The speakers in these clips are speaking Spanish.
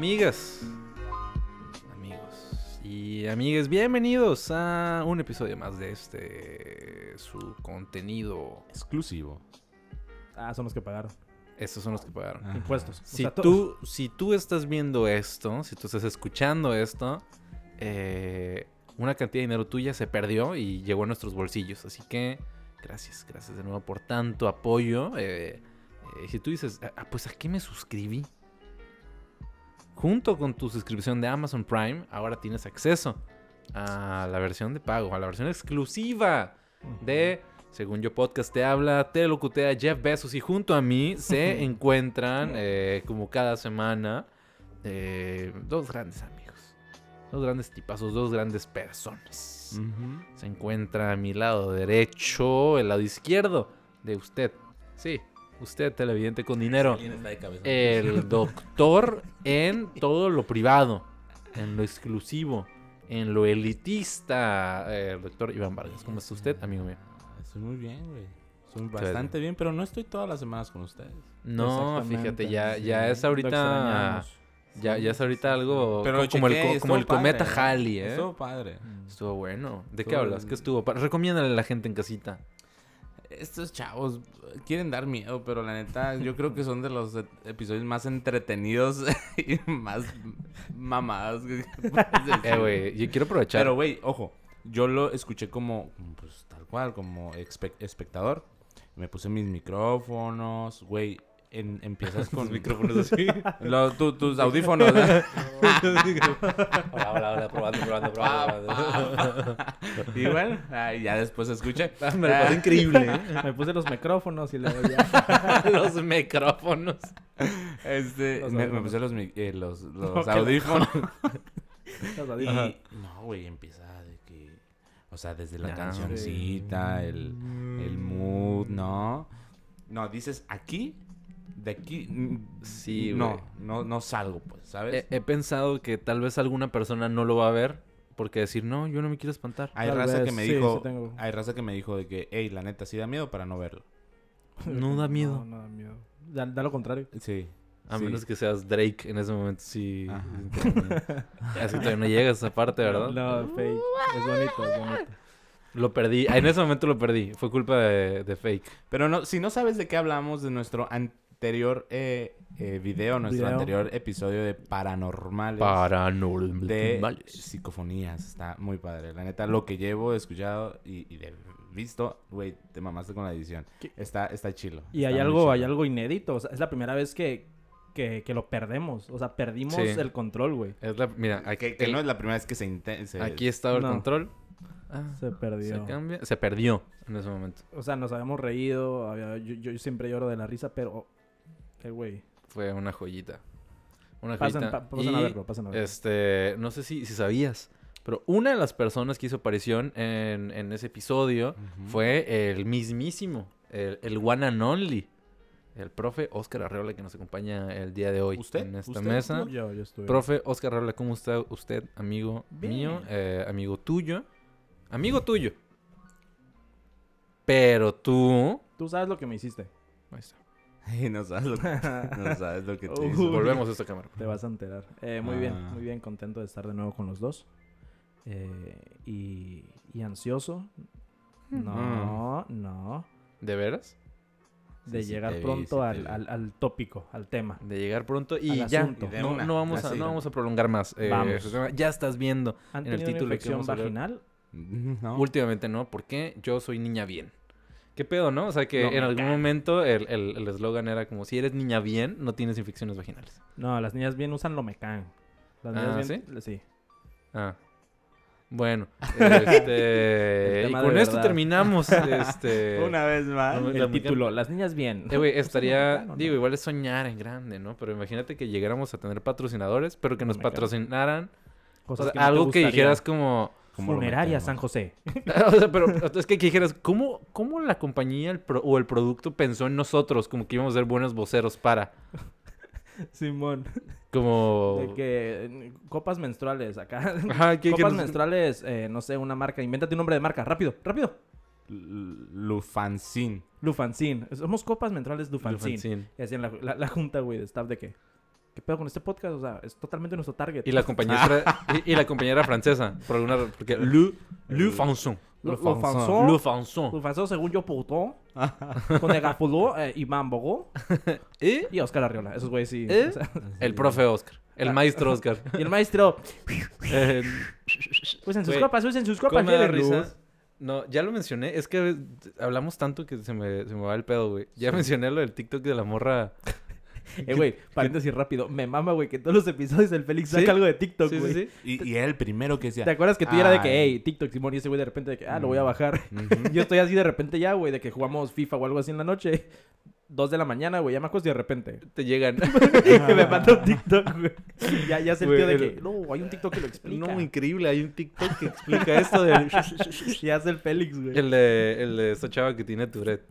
Amigas, amigos y amigas, bienvenidos a un episodio más de este su contenido. Exclusivo. Ah, son los que pagaron. Estos son los que pagaron. Ah. Impuestos. O Si sea, tú, si tú estás viendo esto, si tú estás escuchando esto, eh, una cantidad de dinero tuya se perdió y llegó a nuestros bolsillos. Así que gracias, gracias de nuevo por tanto apoyo. Eh, eh, si tú dices, "Ah, pues a qué me suscribí, junto con tu suscripción de Amazon Prime, ahora tienes acceso a la versión de pago, a la versión exclusiva de Según yo podcast te habla, te locutea Jeff Bezos y junto a mí se encuentran eh, como cada semana eh, dos grandes amigos, dos grandes tipazos, dos grandes personas. Se encuentra a mi lado derecho, el lado izquierdo de usted. Sí, usted televidente con dinero. El doctor en todo lo privado, en lo exclusivo, en lo elitista. eh, El doctor Iván Vargas, ¿cómo está usted, amigo mío? Estoy muy bien, güey. Estoy bastante bien, pero no estoy todas las semanas con ustedes. No, fíjate, ya, sí. ya es ahorita. Ya, ya es ahorita algo Pero co- como el, como el cometa padre, Halley, ¿eh? Estuvo padre. Estuvo bueno. ¿De qué hablas? ¿Qué estuvo? Recomiéndale a la gente en casita. Estos chavos quieren dar miedo, pero la neta, yo creo que son de los e- episodios más entretenidos y más mamadas. que. Eh, güey, yo quiero aprovechar. Pero, güey, ojo, yo lo escuché como, pues tal cual, como espe- espectador. Me puse mis micrófonos, güey. En, empiezas con micrófonos así. Lo- tu- tus audífonos. ¿eh? hola, hola, hola, probando, probando, probando. y bueno, ya después se escucha. Ah, Me lo pasé increíble, ¿eh? Me puse los micrófonos y luego ya. Los micrófonos. Este, Los me, puse los, eh, los, los No, audífonos. los y, audífonos. no, güey, empieza de que, o sea, desde la cancioncita, el, el mood, ¿no? No, dices aquí, de aquí, mm, Sí, no, güey. Eh, no, no salgo, pues, ¿sabes? He, he pensado que tal vez alguna persona no lo va a ver porque decir, no, yo no me quiero espantar. hay tal raza vez, que me sí, dijo, sí tengo. hay raza que me dijo de que, hey, la neta, sí da miedo para no verlo. No da miedo. No, no da miedo. Da, da lo contrario. Sí. A sí. menos que seas Drake en ese momento, sí. Que todavía no llegas a esa parte, ¿verdad? No, fake. Es bonito, es bonito. Lo perdí. En ese momento lo perdí. Fue culpa de, de fake. Pero no, si no sabes de qué hablamos de nuestro anterior eh, eh, video, nuestro Video. anterior episodio de paranormales. de Paranormal. psicofonías. Está muy padre. La neta, lo que llevo escuchado y, y de visto, güey, te mamaste con la edición. ¿Qué? Está, está chilo. Y hay está algo, hay algo inédito. O sea, es la primera vez que, que, que lo perdemos. O sea, perdimos Sí. el control, güey. Mira, aquí, Que, que el- no es la primera vez que se intenta. aquí estaba el No. control. Ah, Se perdió. se cambia. Se perdió en ese momento. O sea, nos habíamos reído. había- yo, yo siempre lloro de la risa, pero... Eh, güey. Fue una joyita. Una Pasen, joyita. pa- pasen a Y, verlo, pasen a verlo. Este, no sé si, si sabías, pero una de las personas que hizo aparición en, en ese episodio fue el mismísimo, el, el one and only, el profe Oscar Arreola que nos acompaña el día de hoy ¿Usted? en esta ¿Usted, mesa. Yo, yo estuve. Profe Oscar Arreola, ¿cómo está usted, amigo Bien. mío, eh, amigo tuyo? Amigo tuyo. Pero tú... Tú sabes lo que me hiciste. Ahí está. Ay, no sabes lo que, no sabes lo que te Uy. hizo. Volvemos a esta cámara. Te vas a enterar. Eh, muy bien, Ah. muy bien. Contento de estar de nuevo con los dos. Eh, y, y ansioso. No, no. ¿De veras? De Sí, sí llegar vi, pronto sí al, al, al tópico, al tema. De llegar pronto y Al ya. Y No, una, no vamos a, no vamos a prolongar más. eh, Vamos. tema. Ya estás viendo. ¿Han En el tenido una título que infección vaginal? No. Últimamente no, porque yo soy niña bien. ¿Qué pedo, no? O sea que No, en algún momento el el- el eslogan era como si eres niña bien, no tienes infecciones vaginales. No, las niñas bien usan Lomecan. Las Ah, niñas bien... ¿sí? Ah. Bueno, este, El y con esto terminamos este Una vez más. No, El la- título, las niñas bien. Eh, güey, ¿Usan estaría, no? digo, igual es soñar en grande, ¿no? Pero imagínate que llegáramos a tener patrocinadores, pero que nos patrocinaran Cosas o sea, que no te algo que dijeras como Funeraria. San José. o sea, pero es que, dijeras, ¿cómo, ¿cómo la compañía el pro- o el producto pensó en nosotros? Como que íbamos a ser buenos voceros para. Simón. Como. De que copas menstruales acá. Ajá, ¿qué- qué copas nos- menstruales, eh, no sé, una marca. Invéntate un nombre de marca. Rápido, rápido. L- Lufancin. Lufancin. Somos copas menstruales Lufancin. Lufancin. Y hacían la, la, la junta, güey, de staff de que... ¿qué pedo con este podcast? O sea, es totalmente nuestro target. Y la compañera, y, y la compañera francesa, por alguna porque Le, Le Fanson. Lo Fanson. Le Fanson. lo fanzó según yo, Poutón, con el Gafuló, eh, Iván Bogó Y y Oscar Arriola. Esos güeyes sí. ¿Eh? o sea, el profe Oscar. El maestro Oscar. y el maestro, Eh, usen sus Güey, copas, usen sus copas. ¿Cómo me da llévenlos. risa? No, ya lo mencioné. Es que hablamos tanto que se me, se me va el pedo, güey. Ya mencioné lo del TikTok de la morra. Eh, güey, paréntesis rápido. Me mama, güey, que todos los episodios el Félix ¿Sí? saca algo de TikTok, güey. sí, sí. Y, y era el primero que decía. ¿Te acuerdas que tú ya era de que, hey, TikTok, Simón, y ese güey de repente de que, ah, lo voy a Mm. bajar? Yo estoy así de repente ya, güey, de que jugamos FIFA o algo así en la noche. Dos de la mañana, güey, ya me acuesto y de repente. Te llegan. que me manda un TikTok, güey. Ya, ya se el Güey, tío de el- que, no, hay un TikTok que lo explica. no, increíble. Hay un TikTok que explica esto del... Ya hace el Félix, güey. el de, el de esta chava que tiene Tourette.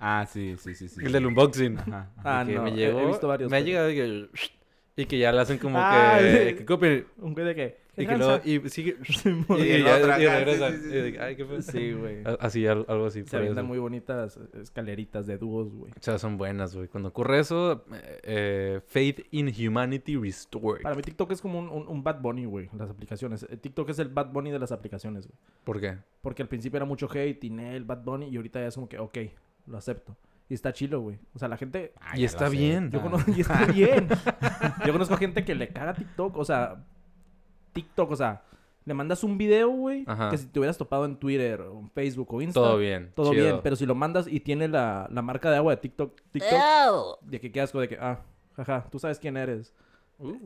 Ah, sí, sí, sí. sí. El del unboxing. Ajá. Ah, que no, me llegó. he visto varios, Me ha llegado de que... Y que ya le hacen como Ah, que... sí. Que copien. Un güey de que, Y ¿qué que luego... Y sigue... Y, Y el ya- y acá, regresa. sí. Y Ay, qué fue. Sí, güey. Así, al- algo así. Se avientan muy bonitas escaleritas de dúos, güey. O sea, son buenas, güey. Cuando ocurre eso, eh, eh, Faith in Humanity Restored. Para mí TikTok es como un, un, un Bad Bunny, güey, las aplicaciones. Eh, TikTok es el Bad Bunny de las aplicaciones, güey. ¿Por qué? Porque al principio era mucho hate, Tinel, Bad Bunny, y ahorita ya es como que, ok, lo acepto. Y está chilo, güey. O sea, la gente... Ah, Y está bien. Yo conozco... y está bien. Yo conozco gente que le caga TikTok, o sea... TikTok, o sea... Le mandas un video, güey, que si te hubieras topado en Twitter, o en Facebook o Insta... Todo bien. Todo chido. bien, pero si lo mandas y tiene la, la marca de agua de TikTok, TikTok, de que qué asco, de que, ah, jaja, tú sabes quién eres.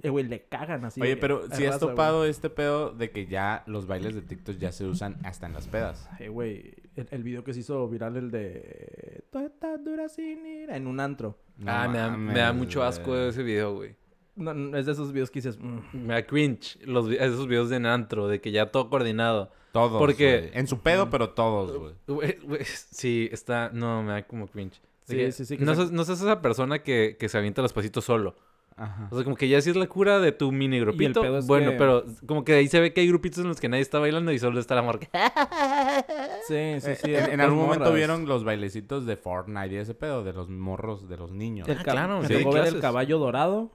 Eh, güey, le cagan así. Oye, pero si has güey. topado este pedo de que ya los bailes de TikTok ya se usan hasta en las pedas. Eh, güey, el, el video que se hizo viral, el de... "Tú estás dura sin ir", En un antro. No ah, me da, me da mucho asco ese video, güey. No, no, es de esos videos que dices... "Mm". Me da cringe los, esos videos de antro, de que ya todo coordinado. Todos. Porque- güey. En su pedo, pero todos, güey. Güey, güey, sí, está... No, me da como cringe. De Sí, que sí, sí, que No, se- sos- no seas esa persona que, que se avienta los pasitos solo. Ajá. O sea, como que ya sí es la cura de tu mini grupito. pedo es bueno, que- pero como que ahí se ve que hay grupitos en los que nadie está bailando y solo está la marca. Sí, sí, Eh, sí. en, en algún momento vieron los bailecitos de Fortnite y ese pedo de los morros, de los niños. El Ah, claro, me sí, el caballo dorado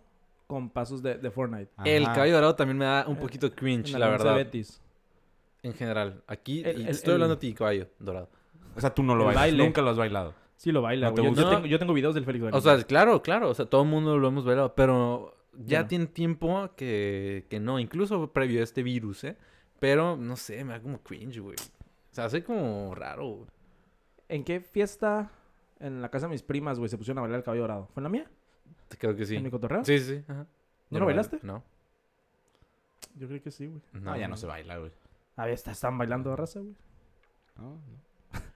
con pasos de, de Fortnite. El caballo dorado también me da un poquito cringe, En la verdad. Betis. En general. Aquí El- y el- estoy el- hablando a ti, caballo dorado. O sea, tú no lo bailas. baile. Nunca lo has bailado. Sí lo baila, ¿No te. Yo, tengo, yo tengo videos del Félix O sea, claro, claro. O sea, todo el mundo lo hemos bailado. Pero ya no. tiene tiempo que, que no. Incluso previo a este virus, ¿eh? Pero, no sé, me da como cringe, güey. O sea, hace como raro, güey. ¿En qué fiesta en la casa de mis primas, güey, se pusieron a bailar el caballo dorado? ¿Fue en la mía? Creo que sí. ¿En mi cotorreo? Sí, sí, sí. Ajá. ¿No Yo lo bailaste? No. Yo creo que sí, güey. No, ya no se baila, güey. A ver, está- están bailando de raza, güey. No, no.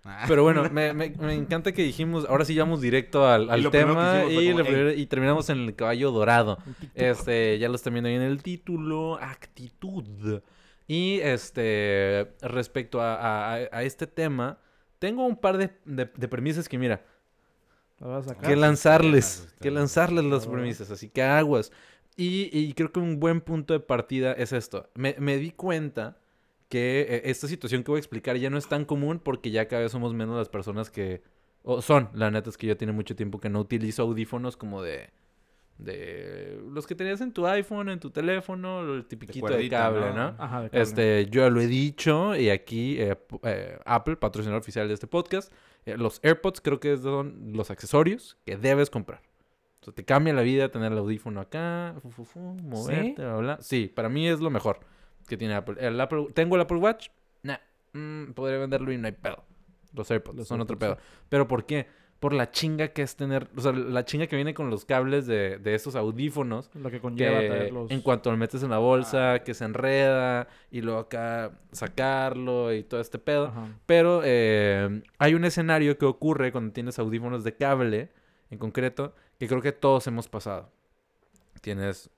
Ah. Pero bueno, me, me- me encanta que dijimos, ahora sí vamos directo al, al tema y, como, lo "Ey". primero- y terminamos en el caballo dorado. Este, ya lo están viendo ahí en el título, actitud. Y este, respecto a, a- este tema, tengo un par de, de- de premisas que, mira, que lanzarles, que lanzarles las Ah. premisas, así que aguas. Y, y creo que un buen punto de partida es esto. Me, me di cuenta que eh, esta situación que voy a explicar ya no es tan común porque ya cada vez somos menos las personas que... O son, la neta es que yo tiene mucho tiempo que no utilizo audífonos como de... De los que tenías en tu iPhone, en tu teléfono, el tipiquito de, cuerdita, cable, ¿no? ¿no? Ajá, de cable. Este, yo lo he dicho y aquí eh, eh, Apple, patrocinador oficial de este podcast, eh, los AirPods creo que son los accesorios que debes comprar. O sea, te cambia la vida tener el audífono acá, fu, fu, fu, moverte, bla, bla. Sí, para mí es lo mejor que tiene Apple. El Apple ¿Tengo el Apple Watch? Nah, mm, podría venderlo y no hay pedo. Los AirPods Los son otro pedo. ¿Pero por qué? Por la chinga que es tener, o sea, la chinga que viene con los cables de, de estos audífonos Lo que conlleva que traerlos. en cuanto lo metes en la bolsa, que se enreda y luego acá sacarlo y todo este pedo. Ajá. Pero eh, hay un escenario que ocurre cuando tienes audífonos de cable, en concreto, que creo que todos hemos pasado. Tienes.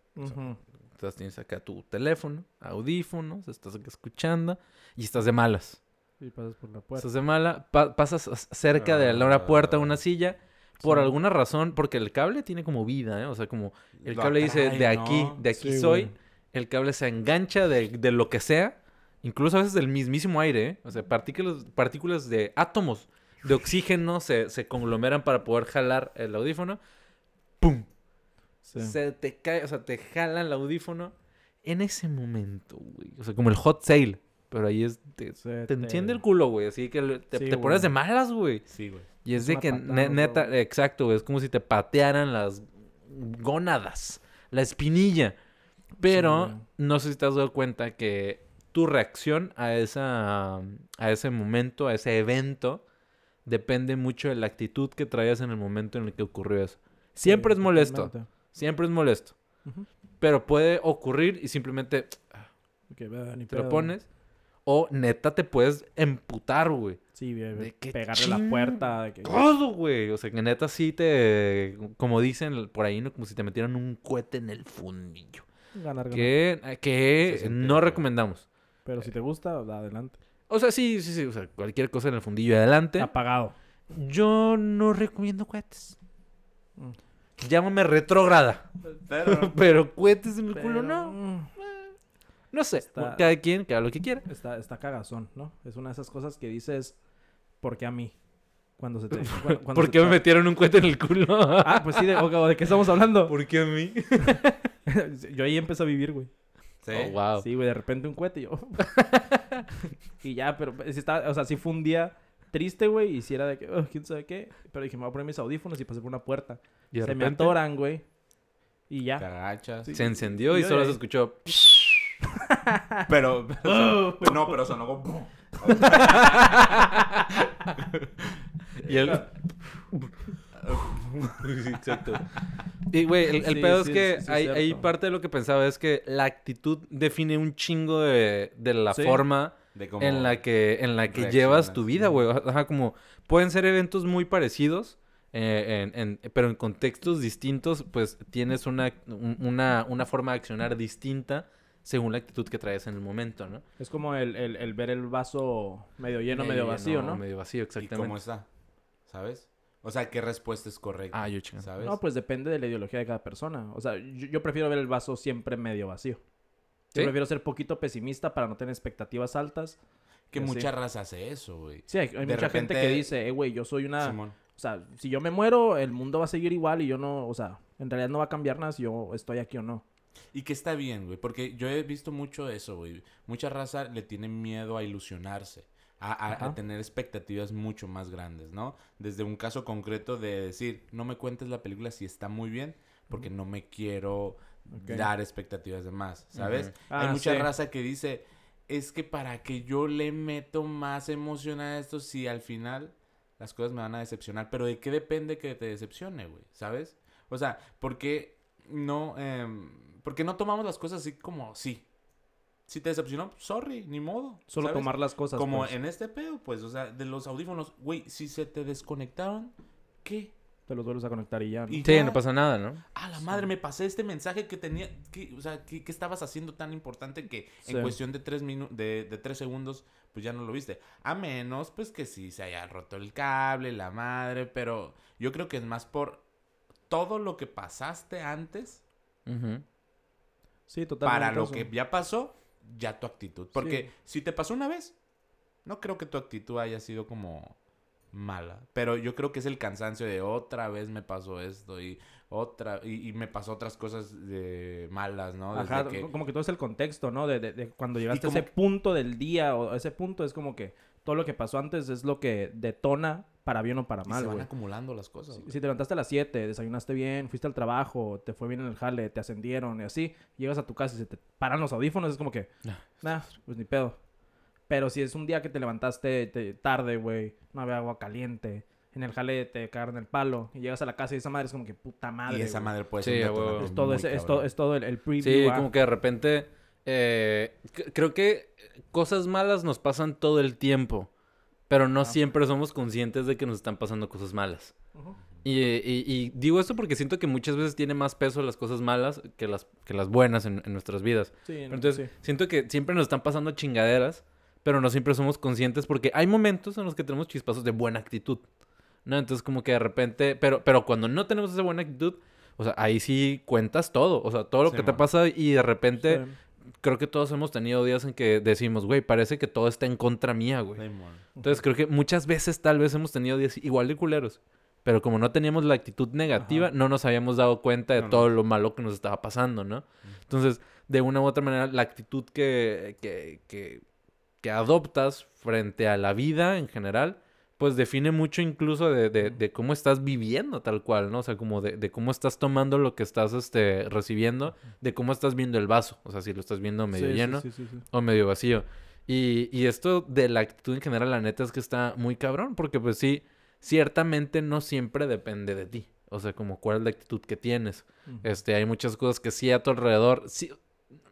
Entonces tienes acá tu teléfono, audífonos, estás escuchando y estás de malas. Y pasas por la puerta. Estás de mala, pa- pasas as- cerca de la- una puerta, una silla. Por Sí. alguna razón, porque el cable tiene como vida, ¿eh? O sea, como el cable dice, de aquí, ¿no? de aquí Sí, soy, güey. el cable se engancha de, de lo que sea, incluso a veces del mismísimo aire, ¿eh? O sea, partículas, partículas de átomos de oxígeno se, se conglomeran para poder jalar el audífono. ¡Pum! Se te cae, o sea, te jala el audífono en ese momento, güey. O sea, como el hot sale. Pero ahí es. Te, te enciende el culo, güey. Así que te, te pones de malas, güey. Sí, güey. Y es, de que, neta, exacto, güey. Es como si te patearan las gónadas, la espinilla. Pero no sé si te has dado cuenta que tu reacción a, esa, a ese momento, a ese evento, depende mucho de la actitud que traías en el momento en el que ocurrió eso. Siempre es molesto. Siempre es molesto. Pero puede ocurrir y simplemente te lo pones. O neta te puedes emputar, güey. Sí, de pegarle la puerta. De que... Todo, güey. O sea, que neta sí te... Como dicen por ahí, ¿no? Como si te metieran un cohete en el fundillo. Ganar, ganar. Que, que no recomendamos. Pero si te gusta, adelante. O sea, sí, sí, sí. O sea, cualquier cosa en el fundillo adelante. Apagado. Yo no recomiendo cohetes. Mm. Llámame retrógrada. Pero, pero cohetes en el culo no. No sé. cada quien, cada lo que quiera. Está, está cagazón, ¿no? Es una de esas cosas que dices, ¿por qué a mí? Cuando se te. ¿Por qué me metieron un cohete en el culo? ah, pues sí, de, ¿de qué estamos hablando? ¿Por qué a mí? yo ahí empecé a vivir, güey. Sí. Oh, wow. Sí, güey, de repente un cohete y yo. y ya, pero si está, o sea, sí fue un día triste, güey, y si era de que, oh, quién sabe qué. Pero dije, me voy a poner mis audífonos y pasé por una puerta. ¿Y se me atoran, güey. Y ya. Te agachas. Se encendió y, solo se escuchó. pero, no, pero sonó como. y él. Exacto. Y, güey, el, pedo es que hay, parte de lo que pensaba es que la actitud define un chingo de, de la forma en la que, en la que llevas tu vida, güey. Ajá, como pueden ser eventos muy parecidos, eh, en, pero en contextos distintos, pues tienes una, una, una forma de accionar distinta según la actitud que traes en el momento, ¿no? Es como el, el, ver el vaso medio lleno, medio, vacío, ¿no? Medio vacío, exactamente. ¿Y cómo está? ¿Sabes? O sea, ¿qué respuesta es correcta? Ah, yo chingada. ¿Sabes? No, pues depende de la ideología de cada persona. O sea, yo, prefiero ver el vaso siempre medio vacío. Yo prefiero ser poquito pesimista para no tener expectativas altas. Que mucha raza hace eso, güey. Sí, hay, mucha gente que dice, eh, güey, yo soy una... O sea, si yo me muero, el mundo va a seguir igual y yo no... O sea, en realidad no va a cambiar nada si yo estoy aquí o no. Y que está bien, güey, porque yo he visto mucho eso, güey. Mucha raza le tiene miedo a ilusionarse, a, tener expectativas mucho más grandes, ¿no? Desde un caso concreto de decir, no me cuentes la película si está muy bien, porque no me quiero dar expectativas de más, ¿sabes? Hay ah, mucha raza que dice, es que para que yo le meto más emoción a esto, si al final las cosas me van a decepcionar, pero ¿de qué depende que te decepcione, güey? ¿Sabes? O sea, porque no... Eh, porque no tomamos las cosas así como sí. Si te decepcionó, sorry, ni modo. Solo tomar las cosas. Como pues. en este pedo, pues, o sea, de los audífonos, güey, si se te desconectaron, ¿qué? Te los vuelves a conectar y ya. ¿no? sí, no pasa nada, ¿no? Ah, la madre, me pasé este mensaje que tenía. Que, o sea, ¿qué, estabas haciendo tan importante que en cuestión de tres, de, de tres segundos, pues ya no lo viste? A menos, pues, que sí se haya roto el cable, la madre, pero yo creo que es más por todo lo que pasaste antes. Sí, totalmente. Para lo que ya pasó, ya tu actitud. Porque si te pasó una vez, no creo que tu actitud haya sido como mala. Pero yo creo que es el cansancio de otra vez me pasó esto y otra y, me pasó otras cosas de malas, ¿no? Ajá, como que todo es el contexto, ¿no? De, de, cuando llegaste a ese punto del día o ese punto es como que todo lo que pasó antes es lo que detona para bien o para mal, se van acumulando las cosas. Si, te levantaste a las 7, desayunaste bien, fuiste al trabajo, te fue bien en el jale, te ascendieron y así, llegas a tu casa y se te paran los audífonos, es como que, nah, pues ni pedo. Pero si es un día que te levantaste tarde, güey, no había agua caliente, en el jale te cagaron el palo y llegas a la casa y esa madre es como que puta madre. Y esa madre puede ser. es, todo, es, todo, es todo el, el preview. Sí, como que de repente. Eh, creo que cosas malas nos pasan todo el tiempo. Pero no siempre somos conscientes de que nos están pasando cosas malas. y, digo esto porque siento que muchas veces tiene más peso las cosas malas que las, que las buenas en, nuestras vidas. Entonces, siento que siempre nos están pasando chingaderas, pero no siempre somos conscientes porque hay momentos en los que tenemos chispazos de buena actitud. ¿No? Entonces, como que de repente, pero, pero cuando no tenemos esa buena actitud, o sea, ahí sí cuentas todo. O sea, todo lo que te pasa y de repente creo que todos hemos tenido días en que decimos, güey, parece que todo está en contra mía, güey. Entonces creo que muchas veces tal vez hemos tenido días igual de culeros. Pero como no teníamos la actitud negativa, no nos habíamos dado cuenta de No, todo lo malo que nos estaba pasando, ¿no? Entonces, de una u otra manera, la actitud que, que, que, que adoptas frente a la vida en general, pues define mucho incluso de, de, de cómo estás viviendo tal cual, ¿no? O sea, como de, de cómo estás tomando lo que estás este, recibiendo, de cómo estás viendo el vaso. O sea, si lo estás viendo medio Sí, lleno sí, sí, sí. o medio vacío. Y, y esto de la actitud en general, la neta es que está muy cabrón, porque pues sí, ciertamente no siempre depende de ti. O sea, como cuál es la actitud que tienes. Ujú. Este, hay muchas cosas que sí a tu alrededor. Sí,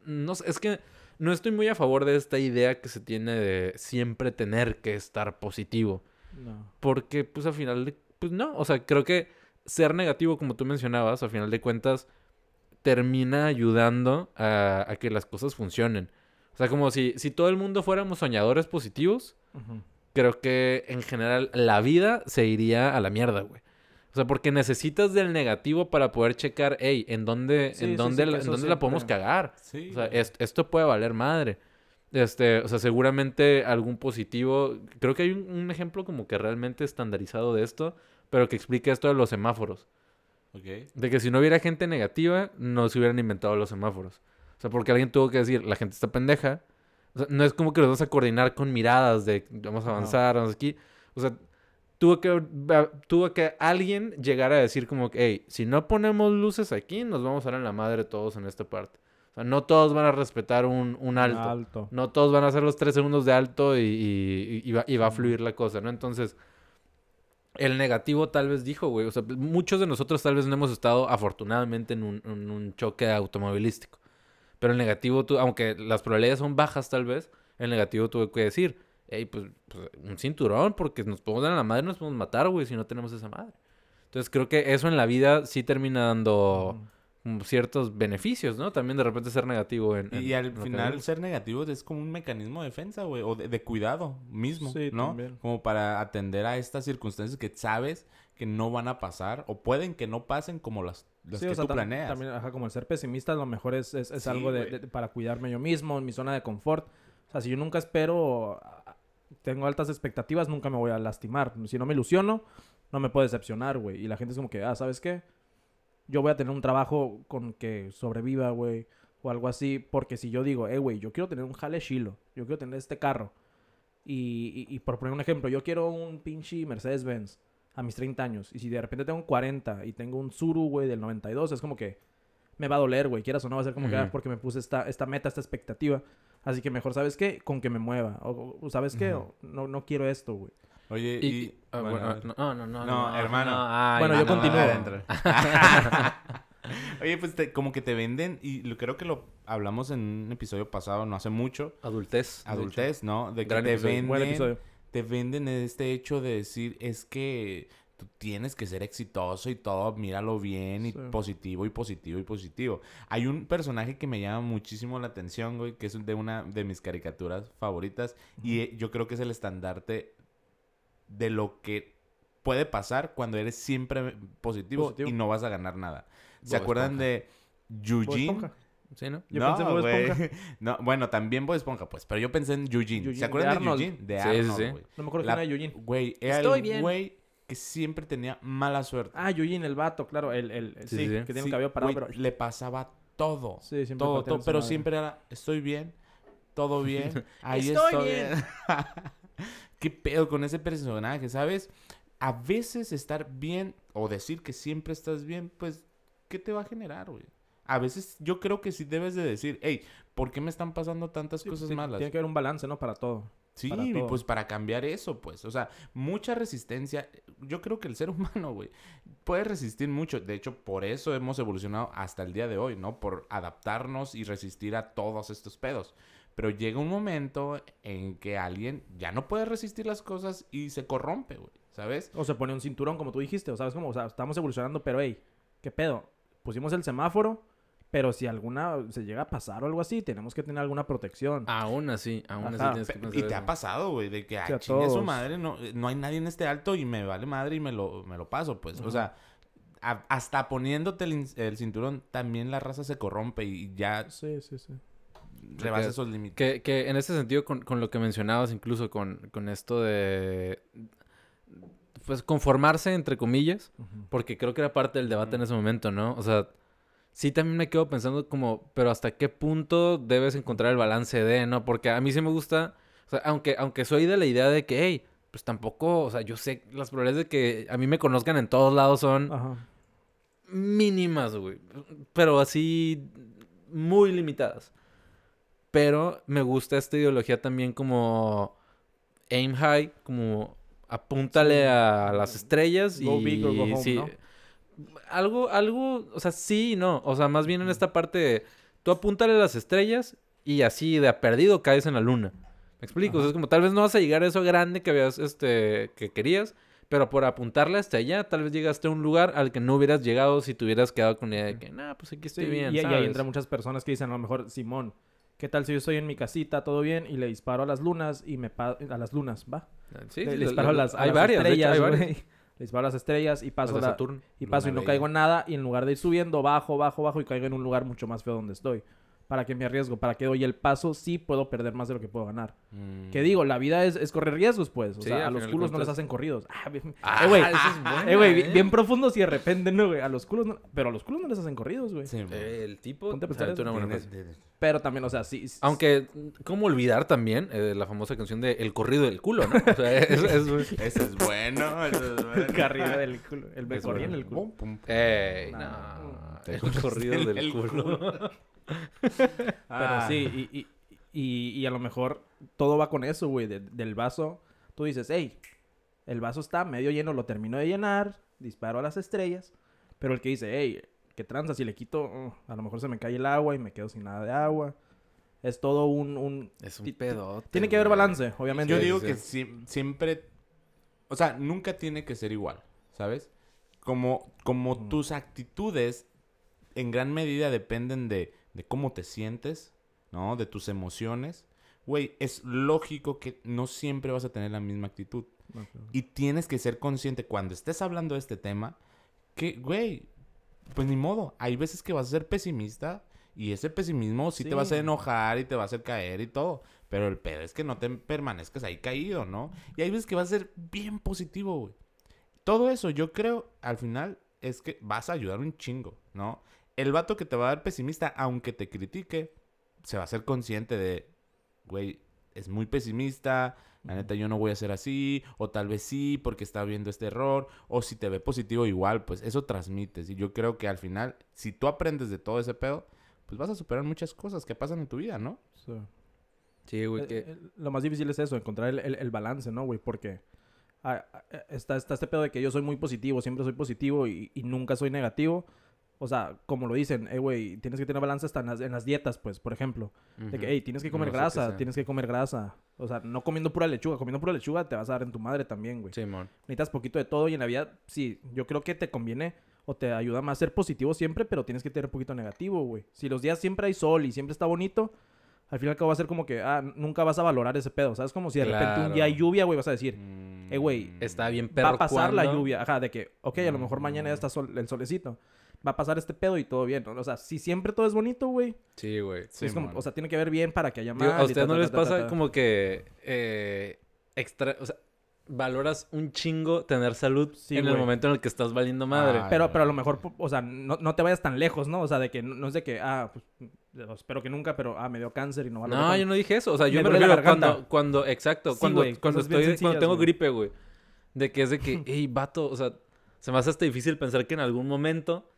no sé, es que no estoy muy a favor de esta idea que se tiene de siempre tener que estar positivo. No. Porque, pues, al final, de- pues no. O sea, creo que ser negativo, como tú mencionabas, al final de cuentas, termina ayudando a, a que las cosas funcionen. O sea, como si, si todo el mundo fuéramos soñadores positivos, creo que en general la vida se iría a la mierda, güey. O sea, porque necesitas del negativo para poder checar, hey, ¿en dónde, Sí, en dónde, sí, la, en dónde la podemos cagar? Sí. O sea, esto puede valer madre. Este, o sea, seguramente algún positivo. Creo que hay un, un ejemplo como que realmente estandarizado de esto, pero que explica esto de los semáforos. Ok. De que si no hubiera gente negativa, no se hubieran inventado los semáforos. O sea, porque alguien tuvo que decir, la gente está pendeja. O sea, no es como que los vas a coordinar con miradas de vamos a avanzar, vamos aquí. O sea, tuvo que, tuvo que alguien llegar a decir como que, hey, si no ponemos luces aquí, nos vamos a dar en la madre todos en esta parte. O sea, no todos van a respetar un, un alto. Alto. No todos van a hacer los tres segundos de alto y, y- y va, y va a fluir la cosa, ¿no? Entonces, el negativo tal vez dijo, güey. O sea, muchos de nosotros tal vez no hemos estado afortunadamente en un, en un choque automovilístico. Pero el negativo, aunque las probabilidades son bajas tal vez, el negativo tuvo que decir, hey, pues, pues, un cinturón, porque nos podemos dar en la madre y nos podemos matar, güey, si no tenemos esa madre. Entonces creo que eso en la vida sí termina dando ciertos beneficios, ¿no? También de repente ser negativo en... Y al final ser negativo es como un mecanismo de defensa, güey, o de, de cuidado mismo, Sí, ¿no? también. Como para atender a estas circunstancias que sabes que no van a pasar o pueden que no pasen como las, las Sí, que o sea, tú planeas. También, ajá, como el ser pesimista, a lo mejor es, es, es Sí, algo de, para cuidarme yo mismo, en mi zona de confort. O sea, si yo nunca espero, tengo altas expectativas, nunca me voy a lastimar. Si no me ilusiono, no me puedo decepcionar, güey. Y la gente es como que, ah, ¿sabes qué? Yo voy a tener un trabajo con que sobreviva, güey. O algo así. Porque si yo digo, eh, güey, yo quiero tener un jale chilo. Yo quiero tener este carro. Y, y- y por poner un ejemplo, yo quiero un pinche Mercedes-Benz a mis 30 años. Y si de repente tengo 40 y tengo un Zuru, güey, del 92, es como que me va a doler, güey. Quieras o no, va a ser como que, ah, porque me puse esta, esta meta, esta expectativa. Así que mejor, ¿sabes qué? Con que me mueva. O, o, ¿sabes qué? No, no quiero esto, güey. Oye, Y- y... ah, bueno, bueno, no, no, no, no, No, hermano. ay, Bueno, yo no, continúo. adentro. Oye, pues te- como que te venden, y lo, creo que lo hablamos en un episodio pasado, no hace mucho, Adultez. de adultez, ¿no? De que Gran te episodio. Buen venden, episodio. te venden este hecho de decir, es que tú tienes que ser exitoso y todo, míralo bien y Sí. positivo y positivo y positivo. Hay un personaje que me llama muchísimo la atención, güey, que es de una de mis caricaturas favoritas y eh, yo creo que es el estandarte de lo que puede pasar cuando eres siempre positivo, Positivo. y no vas a ganar nada. ¿Se Bob acuerdan Esponja. de Eugene? Esponja. Sí, ¿no? Yo pensé en Bob. Esponja. No, bueno, también Bob Esponja, pues. Pero yo pensé en Eugene. Eugene, ¿Se acuerdan de de, Arnold. Eugene? De Sí, sí, Arnold, sí. güey. No me acuerdo La- quién era Eugene. Güey, era Estoy el güey que siempre tenía mala suerte. Ah, Eugene, el vato, claro. El, el, el- Sí, sí, sí, sí. que tiene Sí, un cabello parado, güey, pero... Le pasaba todo. Sí, siempre todo, todo, pero madre. siempre era, estoy bien, todo bien, ahí Estoy estoy, bien. bien. ¿Qué pedo con ese personaje, sabes? A veces estar bien o decir que siempre estás bien, pues, ¿qué te va a generar, güey? A veces yo creo que sí debes de decir, hey, ¿por qué me están pasando tantas Sí, cosas sí, malas? Tiene que haber un balance, ¿no? Para todo. Sí, y pues para cambiar eso, pues. O sea, mucha resistencia. Yo creo que el ser humano, güey, puede resistir mucho. De hecho, por eso hemos evolucionado hasta el día de hoy, ¿no? Por adaptarnos y resistir a todos estos pedos. Pero llega un momento en que alguien ya no puede resistir las cosas y se corrompe, güey. ¿Sabes? O se pone un cinturón, como tú dijiste. O sabes cómo, o sea, estamos evolucionando, pero hey, ¿qué pedo? Pusimos el semáforo, pero si alguna se llega a pasar o algo así, tenemos que tener alguna protección. Aún así, aún así tienes que Pe- pensar Y te eso. ha pasado, güey, de que, Sí, ay, a chingue su todos. madre, no, no hay nadie en este alto y me vale madre y me lo, me lo paso, pues. O sea, a- hasta poniéndote el, in- el cinturón, también la raza se corrompe y ya Sí, sí, sí. rebasa esos límites. Que, que en ese sentido, con, con lo que mencionabas, incluso con, con esto de pues, conformarse, entre comillas, Ujú. porque creo que era parte del debate en ese momento, ¿no? O sea, sí también me quedo pensando como, pero ¿hasta qué punto debes encontrar el balance de, ¿no? Porque a mí sí me gusta, o sea, aunque, aunque soy de la idea de que, hey, pues tampoco, o sea, yo sé las probabilidades de que a mí me conozcan en todos lados son Ajá. mínimas, güey. Pero así muy limitadas. Pero me gusta esta ideología también como aim high, como apúntale Sí. a las estrellas Go y big or go home, sí, ¿no? Algo algo, o sea, sí y no, o sea, más bien en esta parte de, tú apúntale a las estrellas y así de a perdido caes en la luna. ¿Me explico? O sea, es como tal vez no vas a llegar a eso grande que habías este que querías, pero por apuntarle hasta allá, tal vez llegaste a un lugar al que no hubieras llegado si te hubieras quedado con la idea de que, nah, pues aquí estoy Sí, bien, y, y ahí entran muchas personas que dicen, a lo mejor, Simón, ¿qué tal si yo estoy en mi casita, todo bien, y le disparo a las lunas y me pa- a las lunas, va? Sí, le, sí, le disparo a las, a hay las varias, hecho, estrellas, hay varias. Le disparo a las estrellas y paso la- y paso y no caigo en nada y en lugar de ir subiendo, bajo, bajo, bajo y caigo en un lugar mucho más feo donde estoy. ¿Para qué me arriesgo? ¿Para qué doy el paso? Sí puedo perder más de lo que puedo ganar. Mm. Que digo, la vida es, es correr riesgos, pues. O Sí, sea, a los culos no les hacen corridos. Ah, bien- Ah, eh, güey. es eh, güey, ¿eh? bien, bien profundos y de repente, ¿no, güey? A los culos no... Pero a los culos no les hacen corridos, güey. Sí. Eh, el tipo Ponte a pensar una buena Pero también, o sea, sí... sí- Aunque, ¿cómo olvidar también eh, la famosa canción de El corrido del culo, ¿no? O sea, es, es- Ese es bueno, ese es bueno. Carrera del culo. El mejor y en el culo. Ey, No. no. Te El corrido el- del el Pero Ah. sí, y, y, y, y a lo mejor todo va con eso, güey, de- del vaso. Tú dices, hey, el vaso está medio lleno, lo termino de llenar, disparo a las estrellas. Pero el que dice, hey, ¿qué tranza? Si le quito, oh, a lo mejor se me cae el agua y me quedo sin nada de agua. Es todo un... un... Es Ti- un pedote. Tiene que haber balance, obviamente. Yo digo que siempre, o sea, nunca tiene que ser igual, ¿sabes? Como, como Ujú. tus actitudes en gran medida dependen de, de cómo te sientes, ¿no? De tus emociones. Güey, es lógico que no siempre vas a tener la misma actitud. Y tienes que ser consciente cuando estés hablando de este tema que, güey, pues ni modo. Hay veces que vas a ser pesimista y ese pesimismo sí, te va a hacer Sí. enojar y te va a hacer caer y todo. Pero el pedo es que no te permanezcas ahí caído, ¿no? Y hay veces que vas a ser bien positivo, güey. Todo eso yo creo al final es que vas a ayudar un chingo, ¿no? El vato que te va a dar pesimista, aunque te critique, se va a ser consciente de, güey, es muy pesimista, la neta yo no voy a ser así, o tal vez sí porque está viendo este error, o si te ve positivo igual, pues eso transmites. Y yo creo que al final, si tú aprendes de todo ese pedo, pues vas a superar muchas cosas que pasan en tu vida, ¿no? Sí. Sí, güey, que... eh, Lo más difícil es eso, encontrar el, el- el balance, ¿no, güey? Porque ah, ah, está, está este pedo de que yo soy muy positivo, siempre soy positivo y, y nunca soy negativo. O sea, como lo dicen, eh, güey, tienes que tener balance hasta en las, en las dietas, pues, por ejemplo. De que, hey, tienes que comer No grasa, tienes que comer grasa. O sea, no comiendo pura lechuga. Comiendo pura lechuga te vas a dar en tu madre también, güey. Simón. Necesitas poquito de todo y en la vida, sí, yo creo que te conviene o te ayuda más ser positivo siempre, pero tienes que tener poquito negativo, güey. Si los días siempre hay sol y siempre está bonito, al final va a ser como que, ah, nunca vas a valorar ese pedo. ¿Sabes? Como si de repente un día hay lluvia, güey, vas a decir, Eh, güey, Está bien va perro a pasar la lluvia. Ajá, de que, ok, a lo mejor mañana ya Mm. está sol- el solecito. Va a pasar este pedo y todo bien. ¿no? O sea, si siempre todo es bonito, güey. Sí, güey. Sí, es como- mon. o sea, tiene que ver bien para que haya más. ¿A ustedes no ta, les ta, ta, pasa ta. como que eh, extra, o sea, valoras un chingo tener salud Sí, en el momento en el que estás valiendo madre? Pero, pero a lo mejor, o sea, no, no te vayas tan lejos, ¿no? O sea, de que no, no es de que, ah, pues, espero que nunca, pero, ah, me dio cáncer y no valoro no, yo no dije eso. O sea, yo Me me, refiero cuando, cuando, exacto, Sí, cuando, cuando estoy, cuando tengo gripe, güey. De que es de que, hey, vato, o sea, se me hace hasta difícil pensar que en algún momento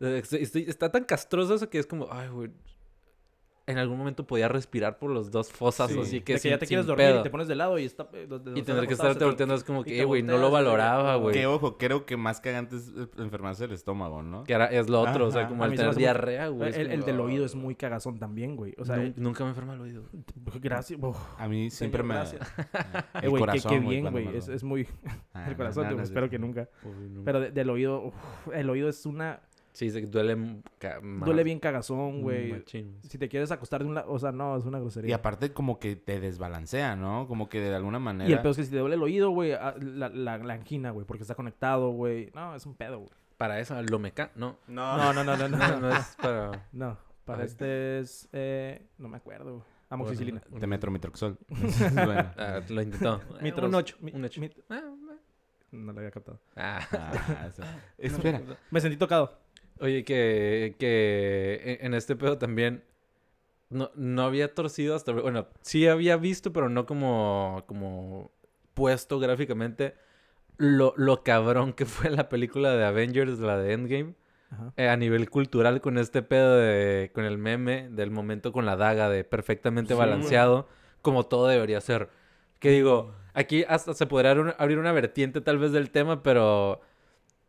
estoy- estoy- está tan castroso eso que es como, ay, güey. En algún momento podía respirar por los dos fosas, Sí. así que de que sin- ya te quieres dormir pedo. y te pones de lado y está... eh, Y tener que estarte volteando es como que, eh, güey, no lo valoraba, oh, güey. Que ojo, creo que más cagante es eh, enfermarse del estómago, ¿no? Que era, es lo otro, o sea, como el tener diarrea, güey. El, del oído ah, es muy cagazón también, güey. O sea, nu- eh, nunca me enferma el oído. gracias. uf. A mí siempre me... gracias. El Eh, corazón, qué bien, güey. Es, es muy... El corazón, espero que nunca. No. Pero de- del oído, el oído es una... Sí, se duele. Duele bien cagazón, güey. machín. Si te quieres acostar de un lado... O sea, no, es una grosería. Y aparte como que te desbalancea, ¿no? Como que de alguna manera... Y el pedo es que si te duele el oído, güey, ah, la, la, la angina, güey, porque está conectado, güey. No, es un pedo, güey. Para eso, lo meca... No. No, No, no, no, no, no. No, no es para... No, para este es... Eh, no me acuerdo, güey. Amoxicilina. Te metromitroxol. Es bueno. Ah, lo intentó. Mitros. Un 8. Mi- Un 8. mit- No lo había captado. Ah. Ah. Espera. Me sentí tocado. Oye, que, que en- este pedo también no, no había torcido hasta... Bueno, sí había visto, pero no como, como puesto gráficamente lo, lo cabrón que fue la película de Avengers, la de Endgame, Ajá. eh, a nivel cultural con este pedo de... con el meme del momento con la daga de perfectamente Sí, balanceado, como todo debería ser. Que digo, aquí hasta se podría abrir una vertiente tal vez del tema, pero...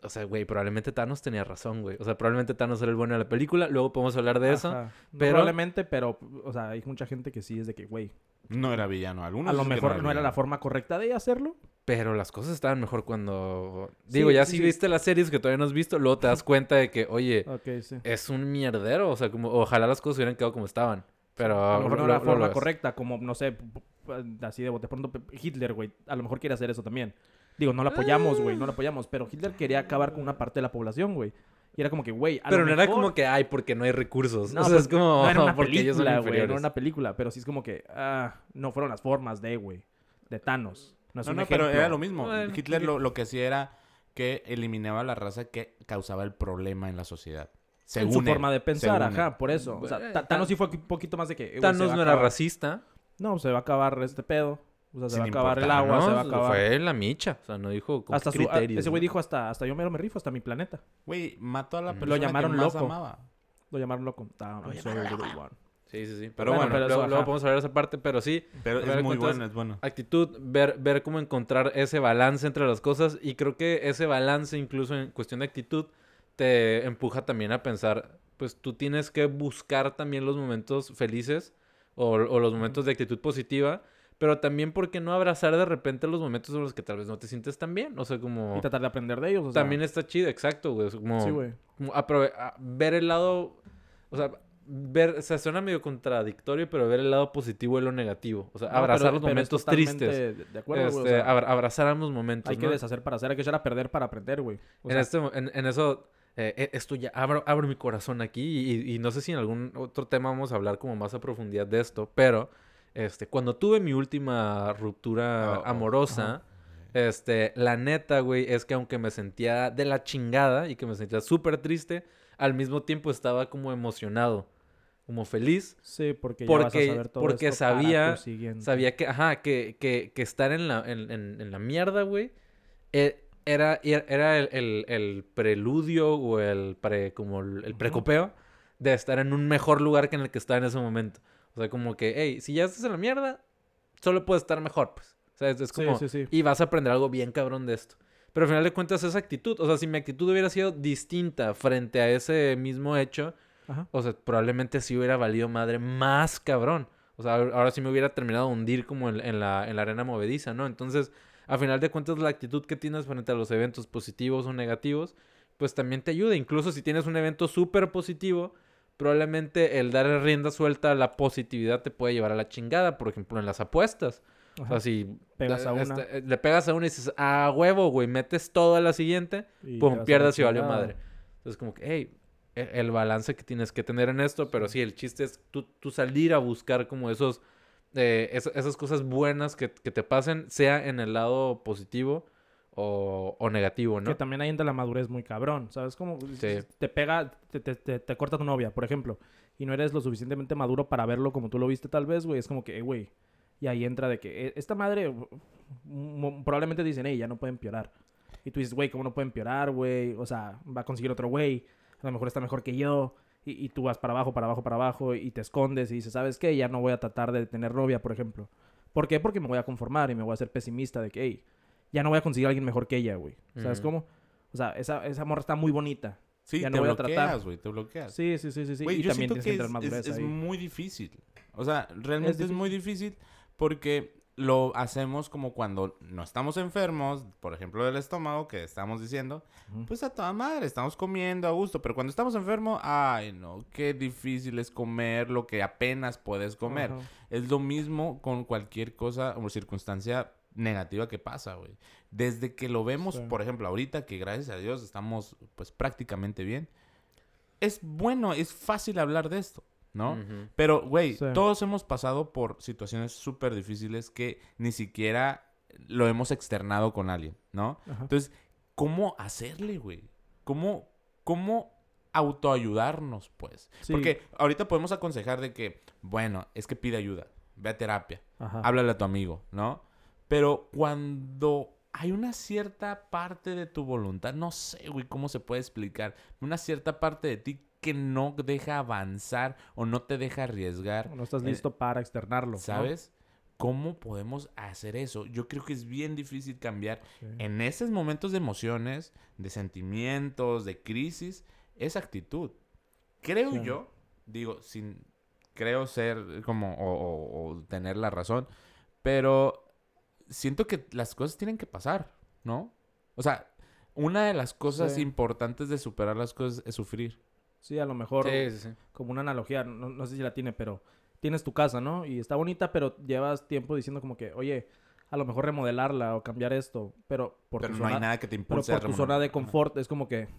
O sea, güey, probablemente Thanos tenía razón, güey. O sea, probablemente Thanos era el bueno de la película. Luego podemos hablar de eso. Ajá. No, pero- Probablemente, pero, o sea, hay mucha gente que sí es de que, güey, No era villano. Algunos a lo mejor no era la forma correcta de hacerlo. Pero las cosas estaban mejor cuando... Sí, Digo, ya sí, si sí. viste las series que todavía no has visto, luego te das cuenta de que, oye, es un mierdero. O sea, como ojalá las cosas hubieran quedado como estaban. Pero... A lo mejor no era la forma correcta, como, no sé, así de, de pronto Hitler, güey. A lo mejor quiere hacer eso también. Digo, no lo apoyamos, güey, no lo apoyamos. Pero Hitler quería acabar con una parte de la población, güey. Y era como que, güey, Pero lo no era mejor- como que, ay, porque no hay recursos. No, o sea, pues, es como... no era una porque ellos son película, güey. No era una película. Pero sí es como que, ah, no fueron las formas de, güey. De Thanos. No es No, un no, pero era lo mismo. Bueno, Hitler lo, lo que hacía era que eliminaba la raza que causaba el problema en la sociedad. En Según su él, forma de pensar, según él. ajá, por eso. O sea, Thanos sí fue un poquito más de que. Thanos no era racista. No, se va a acabar este pedo. O sea, se Sin va a acabar el agua, No, se va a acabar. Fue la micha. O sea, no dijo con hasta qué su, ah, criterios. ese güey ¿no? dijo hasta, hasta yo mero me rifo, hasta mi planeta. Güey, mató a la Lo persona llamaron que más loco. amaba. Lo llamaron loco. Ah, I'm sorry, little one. Sí, sí, sí. Pero bueno, bueno, pero luego, eso, luego podemos hablar de esa parte. Pero sí, Pero A es muy bueno, es bueno. actitud, ver, ver cómo encontrar ese balance entre las cosas y creo que ese balance incluso en cuestión de actitud te empuja también a pensar, pues tú tienes que buscar también los momentos felices o, o los momentos de actitud positiva, pero también porque no abrazar de repente los momentos en los que tal vez no te sientes tan bien, o sea, como... Y tratar de aprender de ellos. o sea, También está chido, exacto, güey. es como, Sí, güey. como ver el lado, o sea, ver, o sea, suena medio contradictorio, pero ver el lado positivo y lo negativo. O sea, No, abrazar pero- los pero momentos tristes. De, acuerdo, güey, o Este, sea, abra- abrazar ambos momentos, hay que ¿no? deshacer para hacer, hay que echar a perder para aprender, güey. O en, sea, este, en, en eso, eh, eh, esto ya abro, abro mi corazón aquí y, y no sé si en algún otro tema vamos a hablar como más a profundidad de esto, pero este, cuando tuve mi última ruptura Oh, oh, amorosa, este, la neta, güey, es que aunque me sentía de la chingada y que me sentía súper triste, al mismo tiempo estaba como emocionado, como feliz. Sí, porque, ya vas a porque- saber todo porque esto sabía-. Sabía que, ajá, que, que, que estar en la, en, en- en la mierda, güey, e- era, era, el- el preludio o el pre, como el, el precopeo de estar en un mejor lugar que en el que estaba en ese momento. O sea, como que, hey, si ya estás en la mierda, solo puedes estar mejor, pues. O sea, es, es Sí, como, sí, sí. y vas a aprender algo bien cabrón de esto. Pero al final de cuentas, esa actitud, o sea, si mi actitud hubiera sido distinta frente a ese mismo hecho, Ajá. o sea, probablemente sí hubiera valido madre más cabrón. O sea, ahora sí me hubiera terminado de hundir como en, en la, en la arena movediza, ¿no? Entonces, a final de cuentas, la actitud que tienes frente a los eventos positivos o negativos, pues también te ayuda. Incluso si tienes un evento súper positivo, probablemente el dar rienda suelta a la positividad te puede llevar a la chingada. Por ejemplo, en las apuestas. O sea, si Pegas a una. este, le pegas a una y dices, ah, huevo, güey, metes todo a la siguiente, Y pum, pierdas y valió madre. Entonces, como que, hey, e- el balance que tienes que tener en esto, pero sí, el chiste es tú, tú salir a buscar como esos, eh, es- esas cosas buenas que, que te pasen, sea en el lado positivo o, o negativo, ¿no? Que también ahí entra la madurez muy cabrón, ¿sabes? Como Sí. te pega, te, te, te, te corta tu novia, por ejemplo, y no eres lo suficientemente maduro para verlo como tú lo viste tal vez, güey. Es como que, eh, güey, y ahí entra de que eh, esta madre, probablemente dicen, hey, ya no puede empeorar. Y tú dices, güey, ¿cómo no puede empeorar, güey? O sea, va a conseguir otro güey, a lo mejor está mejor que yo. Y, y tú vas para abajo, para abajo, para abajo, y te escondes y dices, ¿sabes qué? Ya no voy a tratar de tener novia, por ejemplo. ¿Por qué? Porque me voy a conformar y me voy a hacer pesimista de que, hey, ya no voy a conseguir a alguien mejor que ella, güey. ¿Sabes cómo? O sea, esa, esa morra está muy bonita. Sí, Ya te no voy a tratar. bloqueas, güey, te bloqueas. Sí, sí, sí, sí. sí. Y yo también siento tienes que que entrar es, es- muy difícil. O sea, realmente es, difícil. muy difícil porque lo hacemos como cuando no estamos enfermos, por ejemplo del estómago, que estamos diciendo, pues a toda madre, estamos comiendo a gusto, pero cuando estamos enfermos, ay no, qué difícil es comer lo que apenas puedes comer. Es lo mismo con cualquier cosa o circunstancia negativa que pasa, güey. Desde que lo vemos, Sí. por ejemplo, ahorita que gracias a Dios estamos pues prácticamente bien, es bueno, es fácil hablar de esto, ¿no? Ujú. Pero, güey, Sí. todos hemos pasado por situaciones súper difíciles que ni siquiera lo hemos externado con alguien, ¿no? Ajá. Entonces, ¿cómo hacerle, güey? ¿Cómo, cómo autoayudarnos, pues? Sí. Porque ahorita podemos aconsejar de que, bueno, es que pide ayuda, ve a terapia, Ajá. háblale a tu amigo, ¿no? Pero cuando hay una cierta parte de tu voluntad, no sé, güey, cómo se puede explicar, una cierta parte de ti que no deja avanzar o no te deja arriesgar. No estás eh, listo para externarlo. ¿no? ¿Sabes? ¿Cómo podemos hacer eso? Yo creo que es bien difícil cambiar Sí. en esos momentos de emociones, de sentimientos, de crisis, esa actitud. Creo Sí. yo, digo, sin creo ser como o, o- o tener la razón, pero siento que las cosas tienen que pasar, ¿no? O sea, una de las cosas Sí. importantes de superar las cosas es sufrir. Sí, a lo mejor Sí, sí, sí. como una analogía, no, no sé si la tiene, pero tienes tu casa, ¿no? Y está bonita, pero llevas tiempo diciendo como que, oye, a lo mejor remodelarla o cambiar esto, pero por pero tu no hay zona, nada que te pero impulse a por tu zona de confort es como que,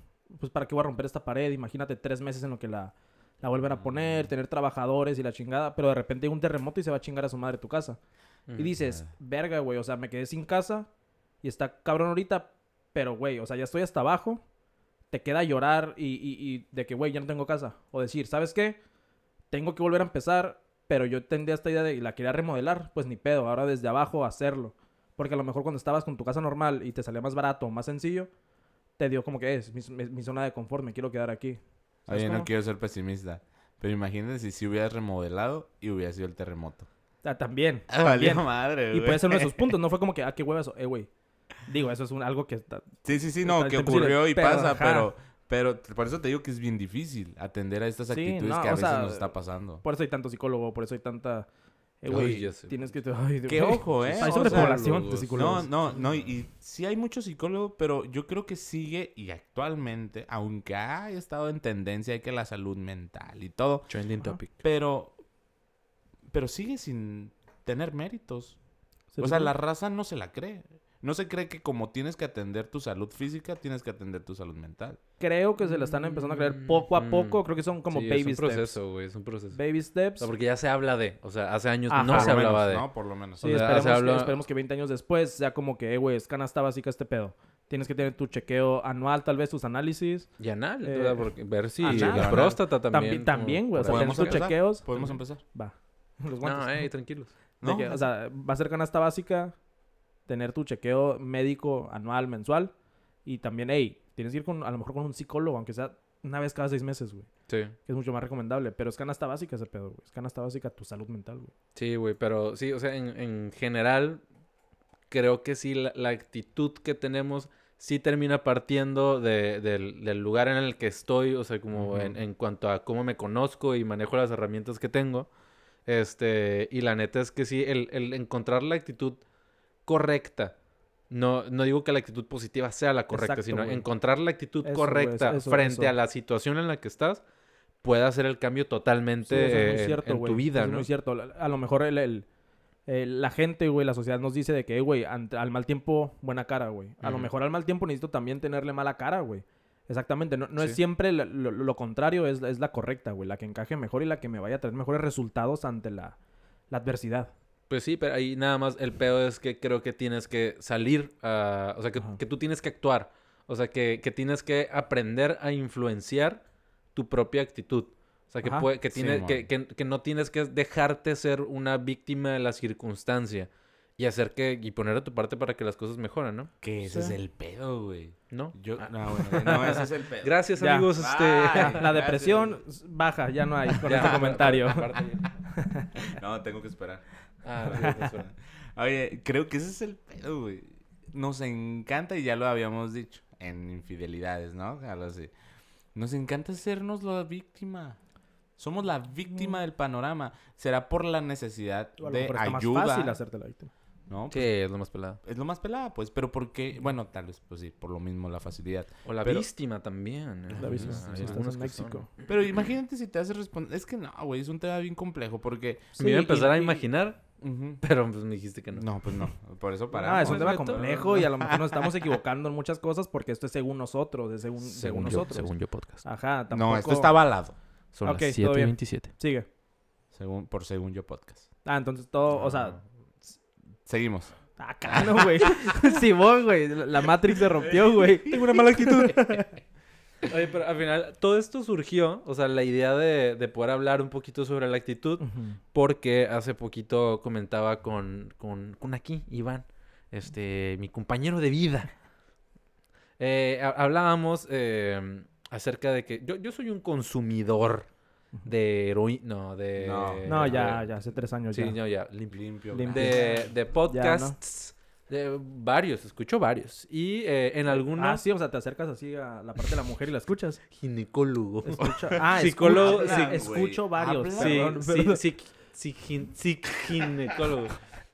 pues, ¿para qué voy a romper esta pared? Imagínate tres meses en lo que la, la vuelven a Mm. poner, tener trabajadores y la chingada, pero de repente hay un terremoto y se va a chingar a su madre tu casa. Y dices, Ah. verga, güey, o sea, me quedé sin casa y está cabrón ahorita, pero, güey, o sea, ya estoy hasta abajo, te queda llorar y, y- y de que, güey, ya no tengo casa. O decir, ¿sabes qué? Tengo que volver a empezar, pero yo tendría esta idea de y la quería remodelar, pues ni pedo, ahora desde abajo hacerlo. Porque a lo mejor cuando estabas con tu casa normal y te salía más barato o más sencillo, te dio como que es mi, mi- mi zona de confort, me quiero quedar aquí. ¿Sabes Oye, no cómo? quiero ser pesimista. Pero imagínate si si hubieras remodelado y hubiera sido el terremoto. Ah, también. Ah, valió también. madre, Y güey. puede ser uno de esos puntos, no fue como que, ah, qué hueva eso, eh, güey. Digo, eso es un- algo que está, Sí, sí, sí, no, Está- que está ocurrió y pero, pasa, ajá. pero, pero por eso te digo que es bien difícil atender a estas Sí, actitudes no, que a veces sea, nos está pasando. Por eso hay tanto psicólogo, por eso hay tanta... Eh, güey, ya sé. tienes que... Ay, mío. ojo, ¿eh? Hay sobrepoblación de psicólogos. No, no, no, y, y sí hay muchos psicólogos, pero yo creo que sigue y actualmente, aunque ha estado en tendencia de que la salud mental y todo, Trending topic. pero, pero sigue sin tener méritos. ¿Se O sea, la raza no se la cree. No se cree que como tienes que atender tu salud física, tienes que atender tu salud mental. Creo que se la están empezando a creer poco a Mm, poco. Creo que son como Sí, baby es un steps. proceso, güey, es un proceso. Baby O steps. sea, porque ya se habla de, o sea, hace años Ajá. no Por se hablaba menos, de. ¿no? Por lo menos. Sí, o sea, esperemos, se que, habla- esperemos que 20 años después sea como que, eh, güey, es canasta básica este pedo. Tienes que tener tu chequeo anual, tal vez, tus análisis. Y anal, Eh, porque ver si anal. la próstata También, también. güey. O sea, ¿Podemos tus chequeos. Podemos empezar. Va. Los guantes. No, ey, tranquilos. ¿No? que, o sea, va a ser canasta básica, tener tu chequeo médico anual, mensual. Y también, hey, tienes que ir con, a lo mejor con un psicólogo, aunque sea una vez cada seis meses, güey. Sí. Que es mucho más recomendable. Pero es canasta básica ese pedo, güey. Es canasta básica tu salud mental, güey. Sí, güey, pero sí, o sea, en, en general, creo que sí, la, la actitud que tenemos sí termina partiendo de- del, del lugar en el que estoy, o sea, como en, en cuanto a cómo me conozco y manejo las herramientas que tengo. Este, y la neta es que sí, el, el encontrar la actitud correcta. No, no digo que la actitud positiva sea la correcta, Exacto, sino güey. encontrar la actitud Eso, güey, correcta eso, frente eso. a la situación en la que estás puede hacer el cambio totalmente Sí, eso es muy en- cierto, en, güey. tu vida, Eso ¿no? Es muy cierto. A lo mejor el, el- el- la gente, güey, la sociedad nos dice de que, güey, al mal tiempo, buena cara, güey. A lo mejor al mal tiempo necesito también tenerle mala cara, güey. Exactamente. No, no es siempre lo, lo- lo contrario, es, es la correcta, güey. La que encaje mejor y la que me vaya a traer mejores resultados ante la, la adversidad. Pues sí, pero ahí nada más el pedo es que creo que tienes que salir, a- o sea, que, que tú tienes que actuar, o sea, que, que tienes que aprender a influenciar tu propia actitud. O sea, que, puede- que, tiene, que- que no tienes que dejarte ser una víctima de la circunstancia y hacer que, y poner de tu parte para que las cosas mejoren, ¿no? Que ese Sí. es el pedo, güey. ¿No? Yo, Ah. no, bueno, no, ese es el pedo. Gracias, Ya. amigos. Este... La depresión baja, ya no hay con Ya, este comentario. No, tengo que esperar. Ah. Oye, creo que ese es el pedo, güey. Nos encanta, y ya lo habíamos dicho, en infidelidades, ¿no? Algo así. Nos encanta hacernos la víctima. Somos la víctima del panorama. Será por la necesidad O a lo de está más ayuda. fácil hacerte la víctima. ¿No? Sí, es lo más pelado. Es lo más pelada, pues. Pero porque, bueno, tal vez, pues sí, por lo mismo la facilidad. O la Pero- víctima también. ¿eh? La víctima, sí, en México. Pero imagínate si te haces responder. Es que no, güey, es un tema bien complejo porque. Me iba a empezar y- a imaginar, pero pues me dijiste que no. No, pues no. Por eso Ah, paramos. es un tema complejo y a lo mejor nos estamos equivocando en muchas cosas porque esto es según nosotros, es según, según, Según, yo, nosotros. según yo podcast. Ajá, tampoco... No, esto está avalado. Son Ok, las todo bien. 7.27. Sigue. Según, por según yo podcast. Ah, entonces todo, o Ah. sea, Seguimos. Ah, claro, güey. Simón, güey. La Matrix se rompió, güey. Tengo una mala actitud. Oye, pero al final, todo esto surgió, o sea, la idea de, de poder hablar un poquito sobre la actitud, porque hace poquito comentaba con, con, con aquí, Iván, este, mi compañero de vida. Eh, ha- hablábamos eh, acerca de que yo, yo soy un consumidor de heroína, no, de... No. No, ya, ya, hace tres años Sí, ya. no, ya, limpio. Limpio. Limpio. De, de podcasts, de varios, escucho varios. Y eh, en algunos... Ah, sí, o sea, te acercas así a la parte de la mujer y la escuchas. Ginecólogo. Escucha... Ah, Psicólogo, escucha- sí, escucho varios. Sí, perdón, sí, perdón. sí, sí, gin- sí, ginecólogo.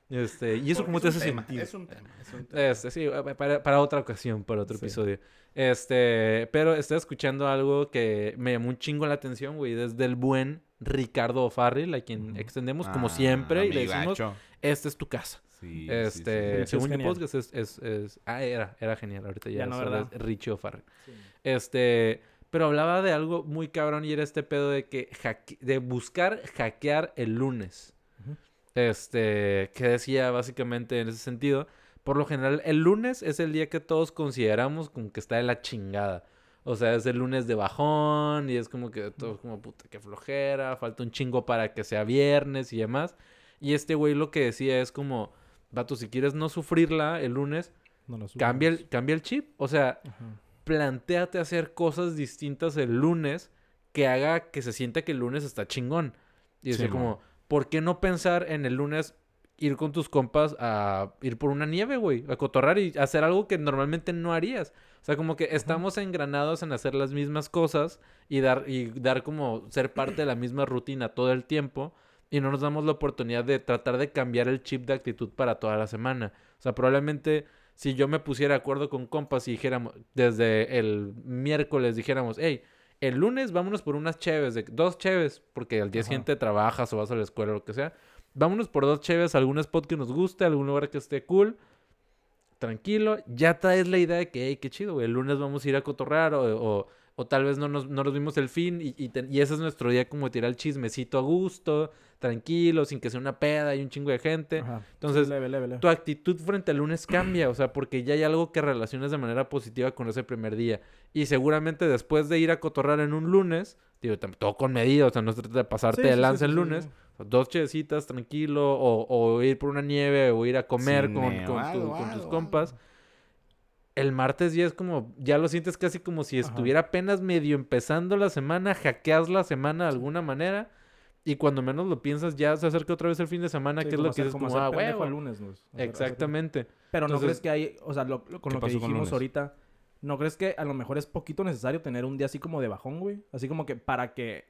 Este, ¿y eso Porque cómo es te hace tema, sentir? Es un tema, es un tema. Este, sí, para, para otra ocasión, para otro Sí. episodio. Este, pero estoy escuchando algo que me llamó un chingo la atención, güey, desde el buen Ricardo O'Farrill, a quien extendemos como Ah, siempre y le decimos, gacho. esta es tu casa. Sí, sí, este, Richie según mi podcast es, es, es- ah, era, era genial, ahorita ya, Ya no, Richie O'Farrill. Sí. Este, pero hablaba de algo muy cabrón y era este pedo de que hacke- de buscar hackear el lunes. Este, que decía básicamente en ese sentido, por lo general el lunes es el día que todos consideramos como que está de la chingada. O sea, es el lunes de bajón y es como que todo como puta que flojera, falta un chingo para que sea viernes y demás. Y este güey lo que decía es como, vato, si quieres no sufrirla el lunes, No cambia el, cambia el chip. O sea, Ajá. plantéate hacer cosas distintas el lunes que haga que se sienta que el lunes está chingón. Y Sí, como, ¿por qué no pensar en el lunes ir con tus compas a ir por una nieve, güey? A cotorrar y hacer algo que normalmente no harías. O sea, como que estamos engranados en hacer las mismas cosas y dar, y dar como ser parte de la misma rutina todo el tiempo. Y no nos damos la oportunidad de tratar de cambiar el chip de actitud para toda la semana. O sea, probablemente si yo me pusiera de acuerdo con compas y dijéramos, desde el miércoles dijéramos, hey, el lunes vámonos por unas cheves, de, dos cheves, porque al día Ajá. siguiente trabajas o vas a la escuela o lo que sea. Vámonos por dos cheves, algún spot que nos guste, algún lugar que esté cool. Tranquilo, ya traes la idea de que, hey, qué chido, güey, el lunes vamos a ir a cotorrear o, o, o tal vez no nos, no nos vimos el fin y, y, te- y ese es nuestro día como de tirar el chismecito a gusto, tranquilo, sin que sea una peda y un chingo de gente. Ajá. Entonces, leve, leve, leve. tu actitud frente al lunes cambia, o sea, porque ya hay algo que relaciones de manera positiva con ese primer día. Y seguramente después de ir a cotorrar en un lunes, digo, todo con medida, o sea, no se trata de pasarte Sí, de sí, lanza sí, el lunes, dos chevecitas tranquilo, o, o ir por una nieve, o ir a comer con, con tu- algo, con tus algo, compas. El martes ya es como, ya lo sientes casi como si Ajá. estuviera apenas medio empezando la semana, hackeas la semana de alguna manera. Y cuando menos lo piensas, ya se acerca otra vez el fin de semana, Sí, que es lo que dices como como, ah, pendejo huevo. el lunes. Hacer- hacer- Exactamente. Pero no crees que hay, o sea, lo- lo- con ¿Qué lo que dijimos ahorita, ¿no crees que a lo mejor es poquito necesario tener un día así como de bajón, güey? Así como que para que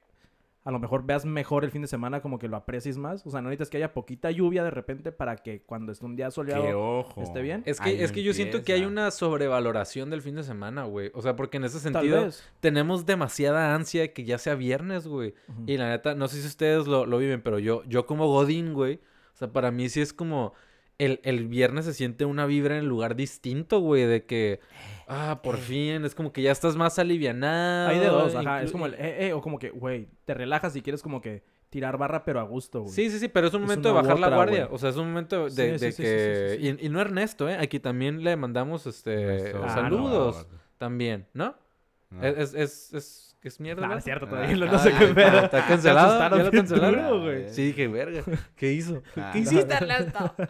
a lo mejor veas mejor el fin de semana, como que lo aprecies más. O sea, no necesitas que haya poquita lluvia de repente para que cuando esté un día soleado... ojo. ¿Esté bien? Es que, Ahí es que yo siento que hay una sobrevaloración del fin de semana, güey. O sea, porque en ese sentido tenemos demasiada ansia de que ya sea viernes, güey. Y la neta, no sé si ustedes lo, lo viven, pero yo, yo como Godín, güey. O sea, para mí sí es como... El, el viernes se siente una vibra en el lugar distinto, güey. De que... Ah, por fin. Es como que ya estás más alivianado. Hay de dos, ajá. Es como el, eh, eh, o como que, güey, te relajas y quieres como que tirar barra, pero a gusto, güey. Sí, sí, sí, pero es un Es momento de bajar la guardia. güey. O sea, es un momento de, Sí, de sí, sí, sí, que... sí, sí, Y, y no Ernesto, ¿eh? Aquí también le mandamos este Ah, saludos. También, ¿no? No. Es, es, es, es, es mierda. Nah, ¿verdad? es cierto, Ah, todavía no, ah, no sé qué pedo. Está cancelado. asustaron ¿Ya lo bien cancelaron? duro, güey. Sí, dije, verga. ¿Qué hizo? Ah. ¿Qué hiciste, Ernesto?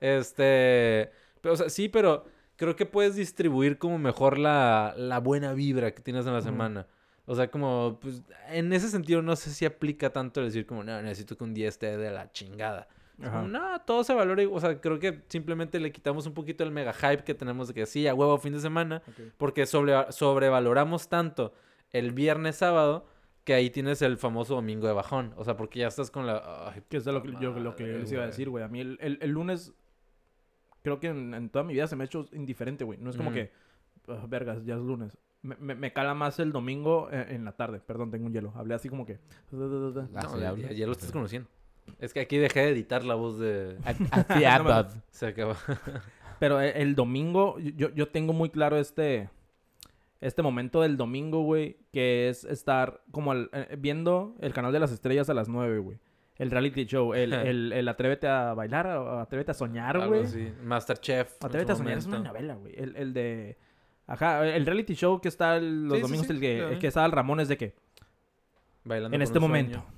Este. Pero, o sea, sí, pero creo que puedes distribuir como mejor la, la buena vibra que tienes en la semana. O sea, como, pues, en ese sentido no sé si aplica tanto decir como, no, necesito que un día esté de la chingada. Ajá. no, todo se valora. O sea, creo que simplemente le quitamos un poquito el mega hype que tenemos de que sí, a huevo fin de semana. Porque sobre, sobrevaloramos tanto el viernes, sábado, que ahí tienes el famoso domingo de bajón. O sea, porque ya estás con la... ay, Que es lo que, yo, lo que les iba a decir, güey. A mí el, el- el lunes, creo que en, en toda mi vida se me ha hecho indiferente, güey. No es como que, "Ah, vergas, ya es lunes. Me, me- me cala más el domingo eh, en, la tarde. Perdón, tengo un hielo. Hablé así como que... Ah, No, ya, ya- ya lo estás conociendo. Es que aquí dejé de editar la voz de... Así. Se acaba. Pero el, el domingo, yo, yo tengo muy claro este... Este momento del domingo, güey, que es estar como al- eh, viendo el canal de las estrellas a las 9, güey. El reality show, el, el, el Atrévete a bailar o Atrévete a soñar, güey. Masterchef. Atrévete a soñar es una novela, güey. El, el de... Ajá, el reality show que está los Sí, domingos, sí, el, que, el que estaba el Ramón es de que Bailando en este momento sueño.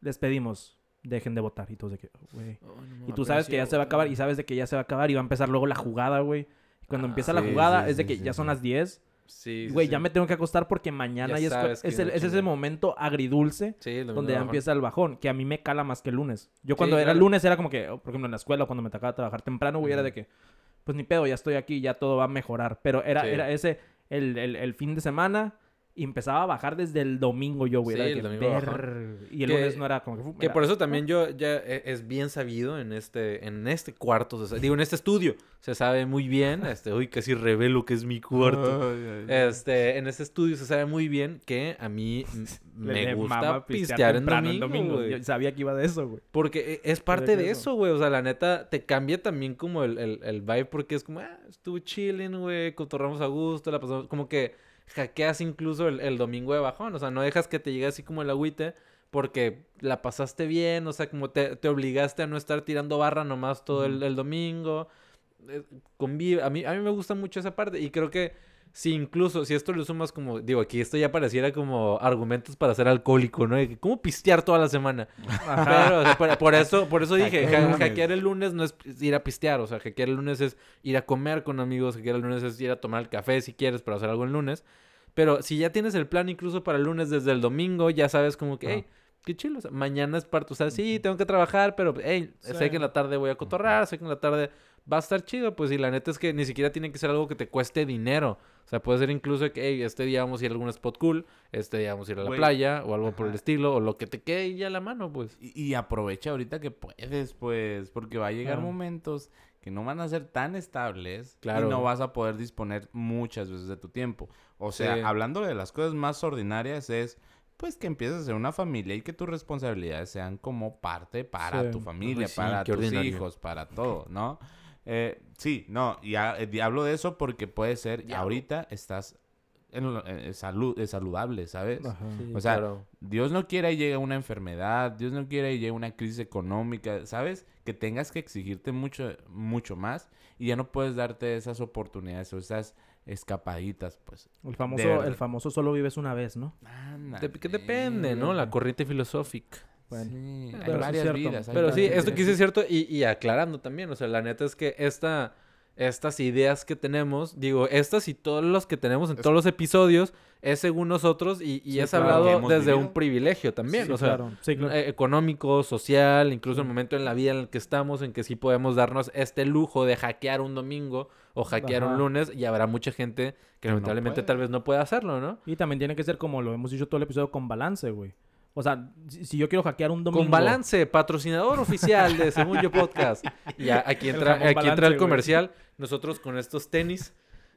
les pedimos, dejen de votar. Y todos de que, güey. Oh, no Y tú sabes que ya se va a acabar y sabes de que ya se va a acabar y va a empezar luego la jugada, güey. Y cuando Ah, empieza la jugada es de que ya son las 10. Sí, Güey, sí. ya me tengo que acostar porque mañana Ya ya es, es, viene el- es ese momento agridulce Sí, donde ya empieza el bajón, que a mí me cala más que el lunes. Yo cuando era claro. lunes era como que, por ejemplo, en la escuela, cuando me tocaba trabajar temprano, güey, era de que, pues ni pedo, ya estoy aquí, ya todo va a mejorar. Pero era, era ese, el, el, el fin de semana, y empezaba a bajar desde el domingo yo, güey. Sí, el que, domingo Y el Que- lunes no era como que... fu- Que era- por eso también yo ya e- es bien sabido en este en este cuarto, se digo en este estudio, se sabe muy bien, este, uy, casi revelo que es mi cuarto. Este, en este estudio se sabe muy bien que a mí me gusta pistear en domingo, güey. Yo sabía que iba de eso, güey. Porque e- es parte de eso. eso, güey. O sea, la neta, te cambia también como el, el, el vibe porque es como, ah, estuve chilling, güey, cotorramos a gusto, la pasamos, como que hackeas incluso el, el domingo de bajón. O sea, no dejas que te llegue así como el agüite porque la pasaste bien, o sea, como te, te obligaste a no estar tirando barra nomás todo el, el domingo. Eh, Convive, a mí, a mí me gusta mucho esa parte y creo que si incluso, si esto lo sumas como, digo, aquí esto ya pareciera como argumentos para ser alcohólico, ¿no? ¿Cómo pistear toda la semana? Pero, o sea, por, por eso, por eso dije, ja- lunes. hackear el lunes no es ir a pistear, o sea, hackear el lunes es ir a comer con amigos, hackear el lunes es ir a tomar el café si quieres, pero hacer algo el lunes. Pero si ya tienes el plan incluso para el lunes desde el domingo, ya sabes como que, hey, qué chido, o sea, mañana es parte, o sea, sí, tengo que trabajar, pero, hey, sé que en la tarde voy a cotorrar, sé que en la tarde va a estar chido, pues, y la neta es que ni siquiera tiene que ser algo que te cueste dinero. O sea, puede ser incluso que, hey, este día vamos a ir a algún spot cool, este día vamos a ir a la playa, o algo por el estilo, o lo que te quede ya a la mano, pues. Y, y aprovecha ahorita que puedes, pues, porque va a llegar momentos que no van a ser tan estables Claro. y no vas a poder disponer muchas veces de tu tiempo. O sea, Sí. hablando de las cosas más ordinarias es pues que empieces a ser una familia y que tus responsabilidades sean como parte para Sí. tu familia, Uy, sí, para tus ordinario. hijos, para todo, ¿no? Eh, sí, no, y ha- eh, hablo de eso porque puede ser, Diablo. ahorita estás en, lo- en salud, es saludable, ¿sabes? Ajá. O sea, claro. Dios no quiera y llegue una enfermedad, Dios no quiera y llegue una crisis económica, ¿sabes? Que tengas que exigirte mucho, mucho más y ya no puedes darte esas oportunidades o esas escapaditas, pues. El famoso, el famoso solo vives una vez, ¿no? De- que depende, ¿no? La corriente filosófica. Bueno. Sí, hay Pero sí es varias cierto. vidas. hay Pero sí, esto que hice es cierto y, y aclarando también, o sea, la neta es que esta, estas ideas que tenemos, digo, estas y todos los que tenemos en Es- todos los episodios, es según nosotros y, y Sí, es claro. hablado desde vivido. un privilegio también, Sí, o sea, claro. Sí, claro. eh, económico, social, incluso el momento en la vida en el que estamos, en que sí podemos darnos este lujo de hackear un domingo o hackear un lunes y habrá mucha gente que lamentablemente tal vez no pueda hacerlo, ¿no? Y también tiene que ser como lo hemos dicho todo el episodio con balance, güey. O sea, si, yo quiero hackear un domingo... Con Balance, patrocinador oficial de Según Yo Podcast. Y aquí entra, jamón aquí Balance, entra el comercial. Nosotros con estos tenis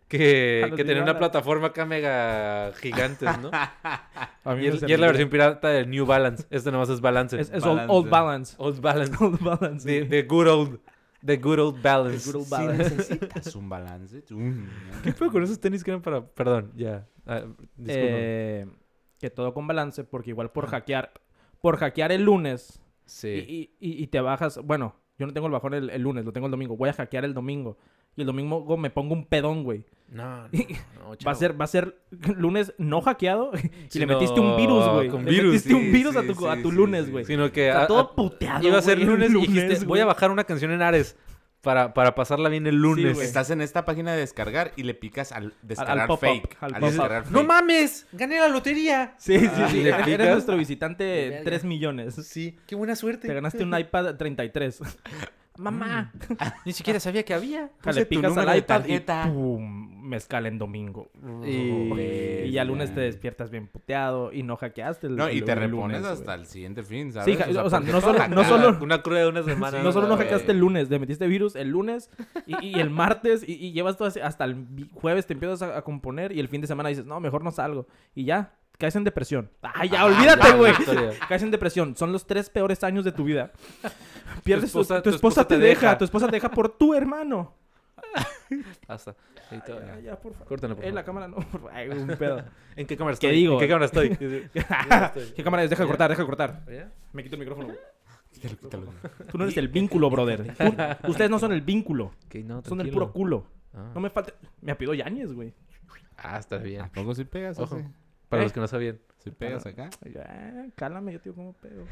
que, que tienen una plataforma acá mega gigantes, ¿no? A mí Y es, y es la versión pirata del New Balance. Este nomás es Balance. Es, es Balance. old, old balance. Old Balance. Old balance. The, the good old. The good old balance. The good old Si balance. necesitas un balance. mm, ¿Qué fue con esos tenis que eran para...? Perdón, ya. Ah, disculpa. Eh, que todo con balance, porque igual por hackear... Por hackear el lunes sí. y, y- y te bajas... Bueno, yo no tengo el bajón el, el lunes, lo tengo el domingo. Voy a hackear el domingo. Y el domingo me pongo un pedón, güey. No, no, no, Va a ser, va a ser lunes no hackeado y Sino le metiste un virus, güey. con Le metiste sí, un virus a sí, tu, a tu sí, lunes, sí. güey. Sino que... Sea, a- todo puteado, Iba a ser lunes y dijiste, voy a bajar una canción en Ares para, para pasarla bien el lunes. Estás en esta página de descargar y le picas al descargar fake. al Al, descargar ¡No fake. mames! ¡Gané la lotería! Sí, sí, Ah, sí. ¿y le Eres picas? nuestro visitante Verga. 3 millones. Sí, qué buena suerte. Te ganaste un iPad 33. Mamá. Ni siquiera sabía que había. Puse Le picas al iPad tarjeta. y ¡pum! Mezcal en domingo. Y- Y ya lunes te despiertas bien puteado y no hackeaste el No, y el- te el repones lunes, hasta el siguiente fin, Sí, o sea, no solo- no hackeado. solo- Una cruda de una semana. No solo no hackeaste el lunes, le metiste virus el lunes y, y el martes y, y llevas todo así- hasta el jueves te empiezas a, a componer y el fin de semana dices, no, mejor no salgo. Y ya, caes en depresión. ¡Ay, ya, Ah, olvídate, güey! Caes en depresión. Son los tres peores años de tu vida. Pierdes tu esposa- tu tu esposa, esposa te te deja, deja. tu esposa te deja por tu hermano. Hasta. Ahí. Ya, ya, por favor. Córtalo, por En la favor. cámara no, por favor. Ay, un pedo. ¿En qué cámara ¿Qué estoy? digo? ¿En qué cámara estoy? ¿Qué cámara es? Deja de cortar, deja de cortar. Me quito el micrófono. Tú no eres el vínculo, brother. Tú- ustedes no son el vínculo. Ok, no, Son el puro culo. Ah. No me falta... Me apido Yáñez, güey. Ah, está bien. ¿A poco si pegas Ojo. Para ¿Eh? los que no sabían. ¿Si pegas acá? Ya, cálame, yo te digo cómo pedo.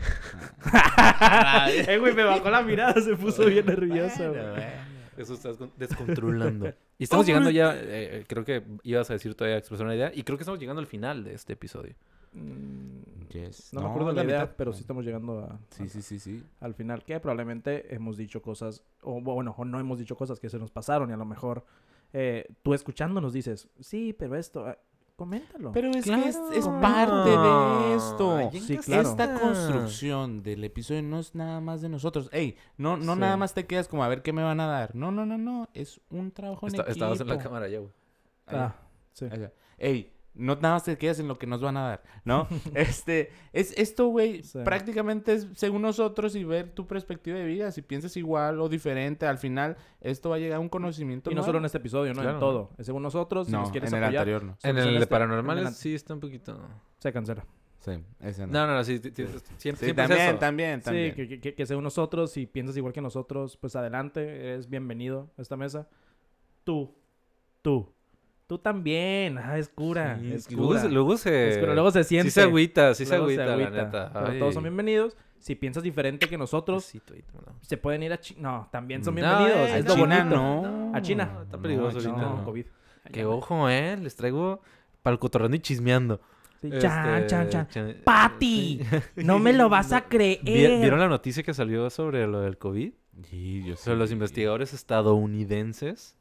Ah. eh, güey, me bajó la mirada, se puso bien nervioso, güey. Eso estás con- descontrolando. y estamos llegando ya, eh, creo que ibas a decir todavía, expresar una idea, y creo que estamos llegando al final de este episodio. Mm, Yes. No, me acuerdo de la idea, mitad. pero sí estamos llegando a, Sí, sí, sí, sí. al final. Que probablemente hemos dicho cosas, o bueno, o no hemos dicho cosas que se nos pasaron y a lo mejor eh, tú escuchándonos dices, sí, pero esto, eh, coméntalo. Pero es Claro. que es, es parte de esto. Ay, Sí, venga, claro. Esta está. construcción del episodio no es nada más de nosotros. Ey, no, no Sí. nada más te quedas como a ver qué me van a dar. No, no, no, no. Es un trabajo en equipo. estabas en la cámara ya, güey. Ah, sí. Ey, no nada más te quedas en lo que nos van a dar, ¿no? este, es esto, güey, Sí. prácticamente es según nosotros y ver tu perspectiva de vida. Si piensas igual o diferente, al final esto va a llegar a un conocimiento Y no solo en este episodio, ¿no? Claro. En todo. Es según nosotros, si No, nos quieres en el anterior no. En el de este- paranormales en el- sí está un poquito... se cancela. Sí, ese no. No, no, no, sí, siempre, Sí, siempre es también, eso. también, también. Sí, que, que, que según nosotros, si piensas igual que nosotros, pues adelante, eres bienvenido a esta mesa. Tú, tú, tú también. Ah, es cura, Sí, es luego, cura. se- luego se... Es cura, luego se siente. Sí se agüita, sí se agüita, la agüita. neta. Pero Ay. todos son bienvenidos. Si piensas diferente que nosotros, se pueden ir a China. No, también son No, bienvenidos. eh, es lo China bonito. no. A China. Está peligroso No, ahorita. COVID. Que ojo, eh, les traigo para el cotorreo y chismeando. Sí, Este, Chan, chan, chan. chan- ¡Pati! No me lo vas a creer. ¿Vi- ¿Vieron la noticia que salió sobre lo del COVID? Sí, yo Sobre los investigadores estadounidenses.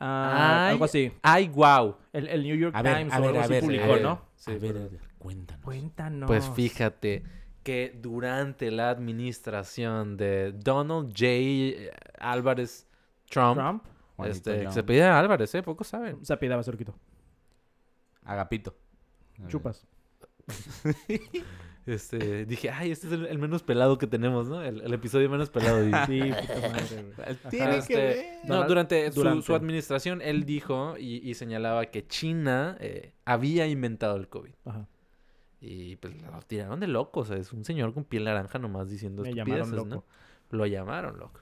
Ah, Ay. algo así. ¡Ay, wow! El, el New York A ver, Times a o ver, algo a así ver, publicó, eh, ¿no? Sí, a ver, pero- a ver, cuéntanos. Cuéntanos. Pues fíjate que durante la administración de Donald J. Álvarez Trump, Trump este, se pedía Álvarez, ¿eh? Pocos saben. se apidaba cerquito. Agapito. Chupas. Este, dije, ay, este es el, el menos pelado que tenemos, ¿no? El, el episodio menos pelado. Y- Sí, puta madre, güey. Tiene Este, que ver. No, durante, su- administración, él dijo y, y señalaba que China eh, había inventado el COVID. Ajá. Y pues lo tiraron de loco. O sea, es un señor con piel naranja nomás diciendo Me estupideces, llamaron ¿no? Lo llamaron loco.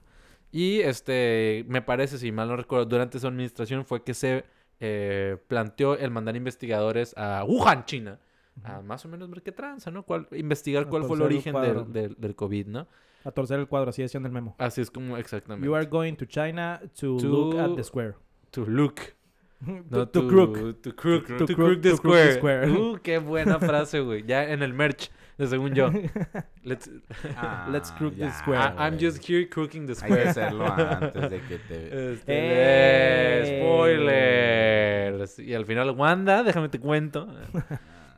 Y este, me parece, si mal no recuerdo, durante su administración fue que se eh, planteó el mandar investigadores a Wuhan, China. A más o menos ver qué tranza, ¿no? Cuál, investigar A cuál fue el origen del, del, del COVID, ¿no? A torcer el cuadro, así decía en el memo. Así es como exactamente. You are going to China to, To- look at the square. To look. to, No, to crook. To crook. To To crook- crook the to crook the square. square. Uh, qué buena frase, güey. Ya en el merch, de según yo. Let's, Ah, Let's crook the square. I- I'm just here crooking the Hay que square. hacerlo antes de que te... Este, ¡Ey! spoilers. Y al final, Wanda, déjame te cuento.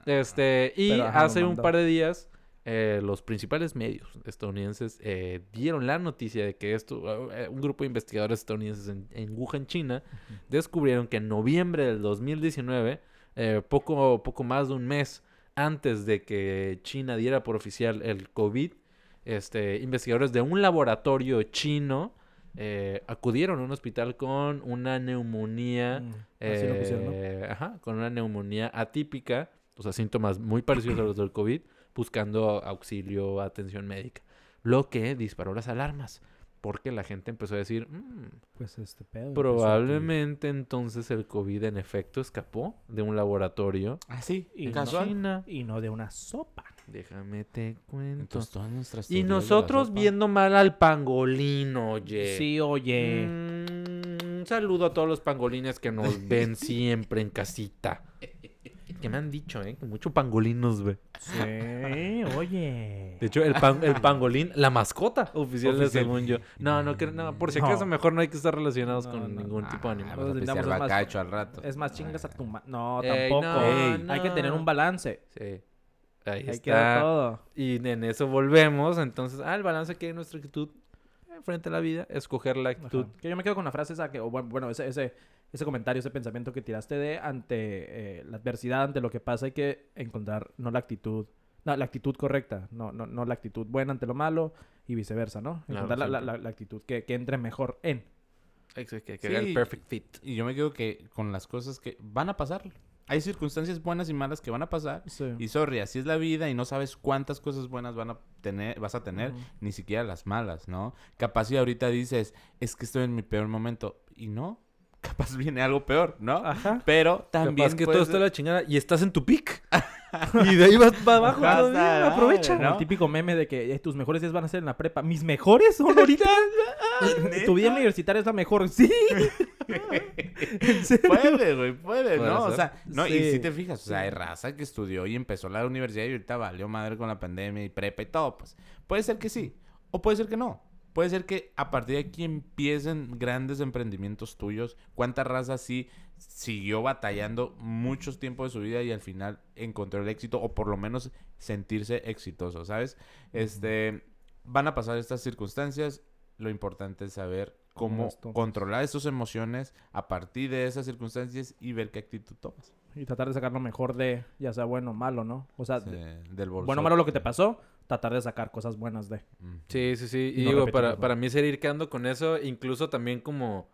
Este, y Pero, ajá, lo hace un par de días, eh, los principales medios estadounidenses eh, dieron la noticia de que esto, eh, un grupo de investigadores estadounidenses en, en Wuhan, China, descubrieron que en noviembre del 2019, eh, poco, poco más de un mes antes de que China diera por oficial el COVID, este, investigadores de un laboratorio chino eh, acudieron a un hospital con una neumonía, Mm, lo pusieron, ¿no? eh, ajá, con una neumonía atípica, o sea, síntomas muy parecidos a los del COVID, buscando auxilio, atención médica. Lo que disparó las alarmas, porque la gente empezó a decir, "Mm, Pues este pedo. probablemente entonces el COVID en efecto escapó de un laboratorio Ah, sí, Y en casual. China. aquí. Y no de una sopa. Déjame te cuento. Entonces, todas nuestras Y nosotros viendo mal al pangolino, oye. Sí, oye. Mm, un saludo a todos los pangolines que nos ven siempre en casita. Que me han dicho, ¿eh? Que mucho pangolín nos ve. Sí, oye. De hecho, el, pan- el pangolín, la mascota oficial, de Oficial. según yo. No, no, que- no, por si No. acaso mejor no hay que estar relacionados No, con no. ningún tipo de Ah, animal. Vamos a pistear necesitamos más- bacacho al rato. Es más chingas a tu ma- No, Ey, tampoco. no, Ey. Hay que tener un balance. Sí. Ahí Hay que dar está. todo. Y en eso volvemos. Entonces, ah, el balance que hay en nuestra actitud frente a la vida, escoger la actitud. Ajá. Que yo me quedo con la frase esa que, o bueno, ese, ese, ese comentario, ese pensamiento que tiraste de ante eh, la adversidad, ante lo que pasa, hay que encontrar no la actitud, no, la actitud correcta, no, no, no la actitud buena ante lo malo y viceversa, ¿no? Claro, Encontrar la, la, siempre. la- la actitud que, que entre mejor en. Exacto, que, que Sí. el perfect fit. Y yo me quedo que con las cosas que van a pasar. hay circunstancias buenas y malas que van a pasar. Sí. Y sorry, así es la vida y no sabes cuántas cosas buenas van a tener, vas a tener, ni siquiera las malas, ¿no? Capaz si ahorita dices, es que estoy en mi peor momento. Y no, capaz viene algo peor, ¿no? Ajá. Pero también Capaz que todo está ser- la chingada y estás en tu pick. y de ahí vas para abajo. Todavía, madre, aprovecha. ¿no? El típico meme de que eh, tus mejores días van a ser en la prepa. ¿Mis mejores son ahorita? tu vida universitaria es la mejor. Sí. Puede, güey, puede, Puede ¿no? O sea, no, y si te fijas, o sea, hay raza que estudió y empezó la universidad y ahorita valió madre con la pandemia y prepa y todo, pues. Puede ser que sí, o puede ser que no. Puede ser que a partir de aquí empiecen grandes emprendimientos tuyos. ¿Cuánta raza sí siguió batallando muchos tiempos de su vida y al final encontró el éxito o por lo menos sentirse exitoso, ¿sabes? Este, van a pasar estas circunstancias. Lo importante es saber ¿Cómo controlar estas emociones a partir de esas circunstancias y ver qué actitud tomas. Y tratar de sacar lo mejor de, ya sea bueno o malo, ¿no? O sea, Sí, del bolso. bueno o malo lo que te pasó, tratar de sacar cosas buenas de. Sí, sí, sí. Y Y no digo, para, para mí sería ir quedando con eso, incluso también como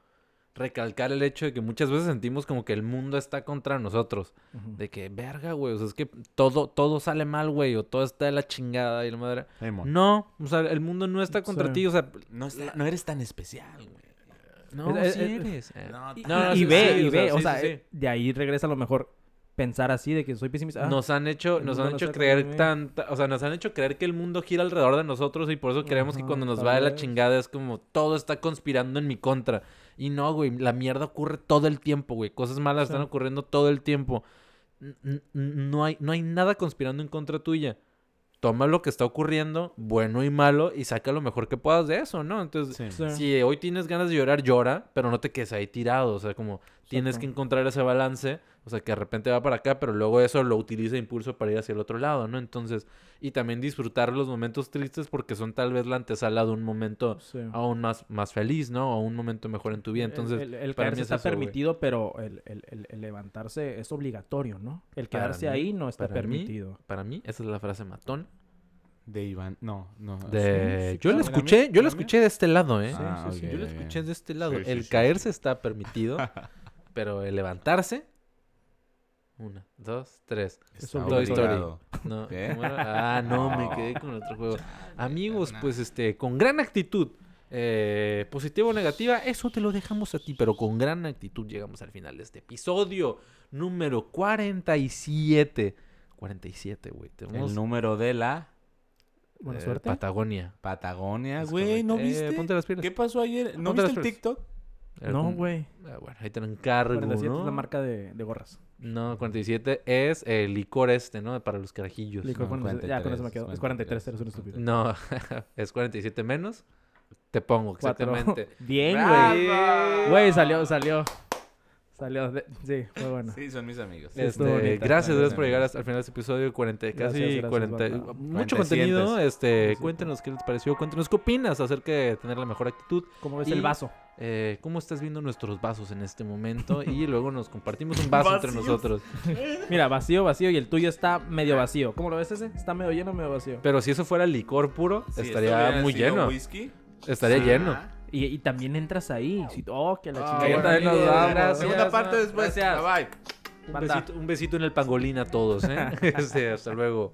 recalcar el hecho de que muchas veces sentimos como que el mundo está contra nosotros. De que, verga, güey, o sea, es que todo, todo sale mal, güey, o todo está de la chingada y la madre. No, o sea, el mundo no está contra Sí. ti, o sea, No, está- no eres tan especial, güey. no, Es- sí es- eres. eh. No, Y, No, no, y sí, ve, sí, y o sea, ve, o sí, sea, sí, eh, de ahí regresa a lo mejor pensar así de que soy pesimista. Ah, Nos han hecho, nos han hecho creer tanta, o sea, nos han hecho creer que el mundo gira alrededor de nosotros y por eso creemos que cuando nos va de la chingada es como todo está conspirando en mi contra. Y no, güey, la mierda ocurre todo el tiempo, güey. Cosas malas Sí. están ocurriendo todo el tiempo. N- No hay, no hay nada conspirando en contra tuya. Toma lo que está ocurriendo, bueno y malo, y saca lo mejor que puedas de eso, ¿no? Entonces. Sí. si hoy tienes ganas de llorar, llora, pero no te quedes ahí tirado. O sea, como tienes que encontrar ese balance. O sea, que de repente va para acá, pero luego eso lo utiliza impulso para ir hacia el otro lado, ¿no? Entonces, y también disfrutar los momentos tristes porque son tal vez la antesala de un momento Sí. aún más, más feliz, ¿no? O un momento mejor en tu vida. El- Entonces, el, el para caerse mí es está eso, permitido, pero el, el- el- el levantarse es obligatorio, ¿no? El quedarse mí- ahí no está para mí- permitido. para mí, esa es la frase matón. De Iván. No, no. De... sí, yo la escuché, yo ¿La la escuché de este lado, ¿eh? Ah, sí, sí. ok, Yo la ok. escuché de este lado. Sí, sí, el sí, caerse sí. está permitido, pero el levantarse. Una, dos, tres. Está Toy Story. No. Ah, no, me quedé con otro juego. Amigos, pues este, con gran actitud, eh, positiva o negativa, eso te lo dejamos a ti, pero con gran actitud llegamos al final de este episodio número 47. 47, güey. Tenemos El número de la Buena eh, suerte. Patagonia. Patagonia, güey. ¿No. Eh, viste? ponte las pilas. ¿Qué pasó ayer? ¿No Ponte viste el. TikTok? No, güey. ah, bueno, ahí te lo encargo, 47 ¿no? es la marca de, de gorras. No, 47 es el licor este, ¿no? Para los carajillos. Licor no, con- ya con eso me 43, quedo. Es 43, eres un estúpido. No, es 47 menos. Te pongo, Cuatro. exactamente. Bien, güey. Güey, salió, salió. Salió. de- Sí, fue bueno. Sí, son mis amigos. Sí, Este, bonita. gracias, gracias por llegar hasta el final de este episodio 40, casi Gracias, gracias, 40, banda. mucho 40 contenido, sientes. este, Sí. cuéntenos qué les pareció, cuéntenos qué opinas acerca de tener la mejor actitud, ¿Cómo ves Y- el vaso? Eh, cómo estás viendo nuestros vasos en este momento y luego nos compartimos un vaso entre nosotros. Mira, vacío, vacío. Y el tuyo está medio vacío. ¿Cómo lo ves ese? ¿Está medio lleno o medio vacío? Pero si eso fuera licor puro, estaría muy lleno. whisky, Estaría ah, lleno. Y, y también entras ahí. Oh, que la Ah, chingada. bueno, También nos amigos, vamos. gracias. Segunda parte después. gracias. Bye bye. Un besito, un besito en el pangolín a todos, ¿eh? Este, hasta luego.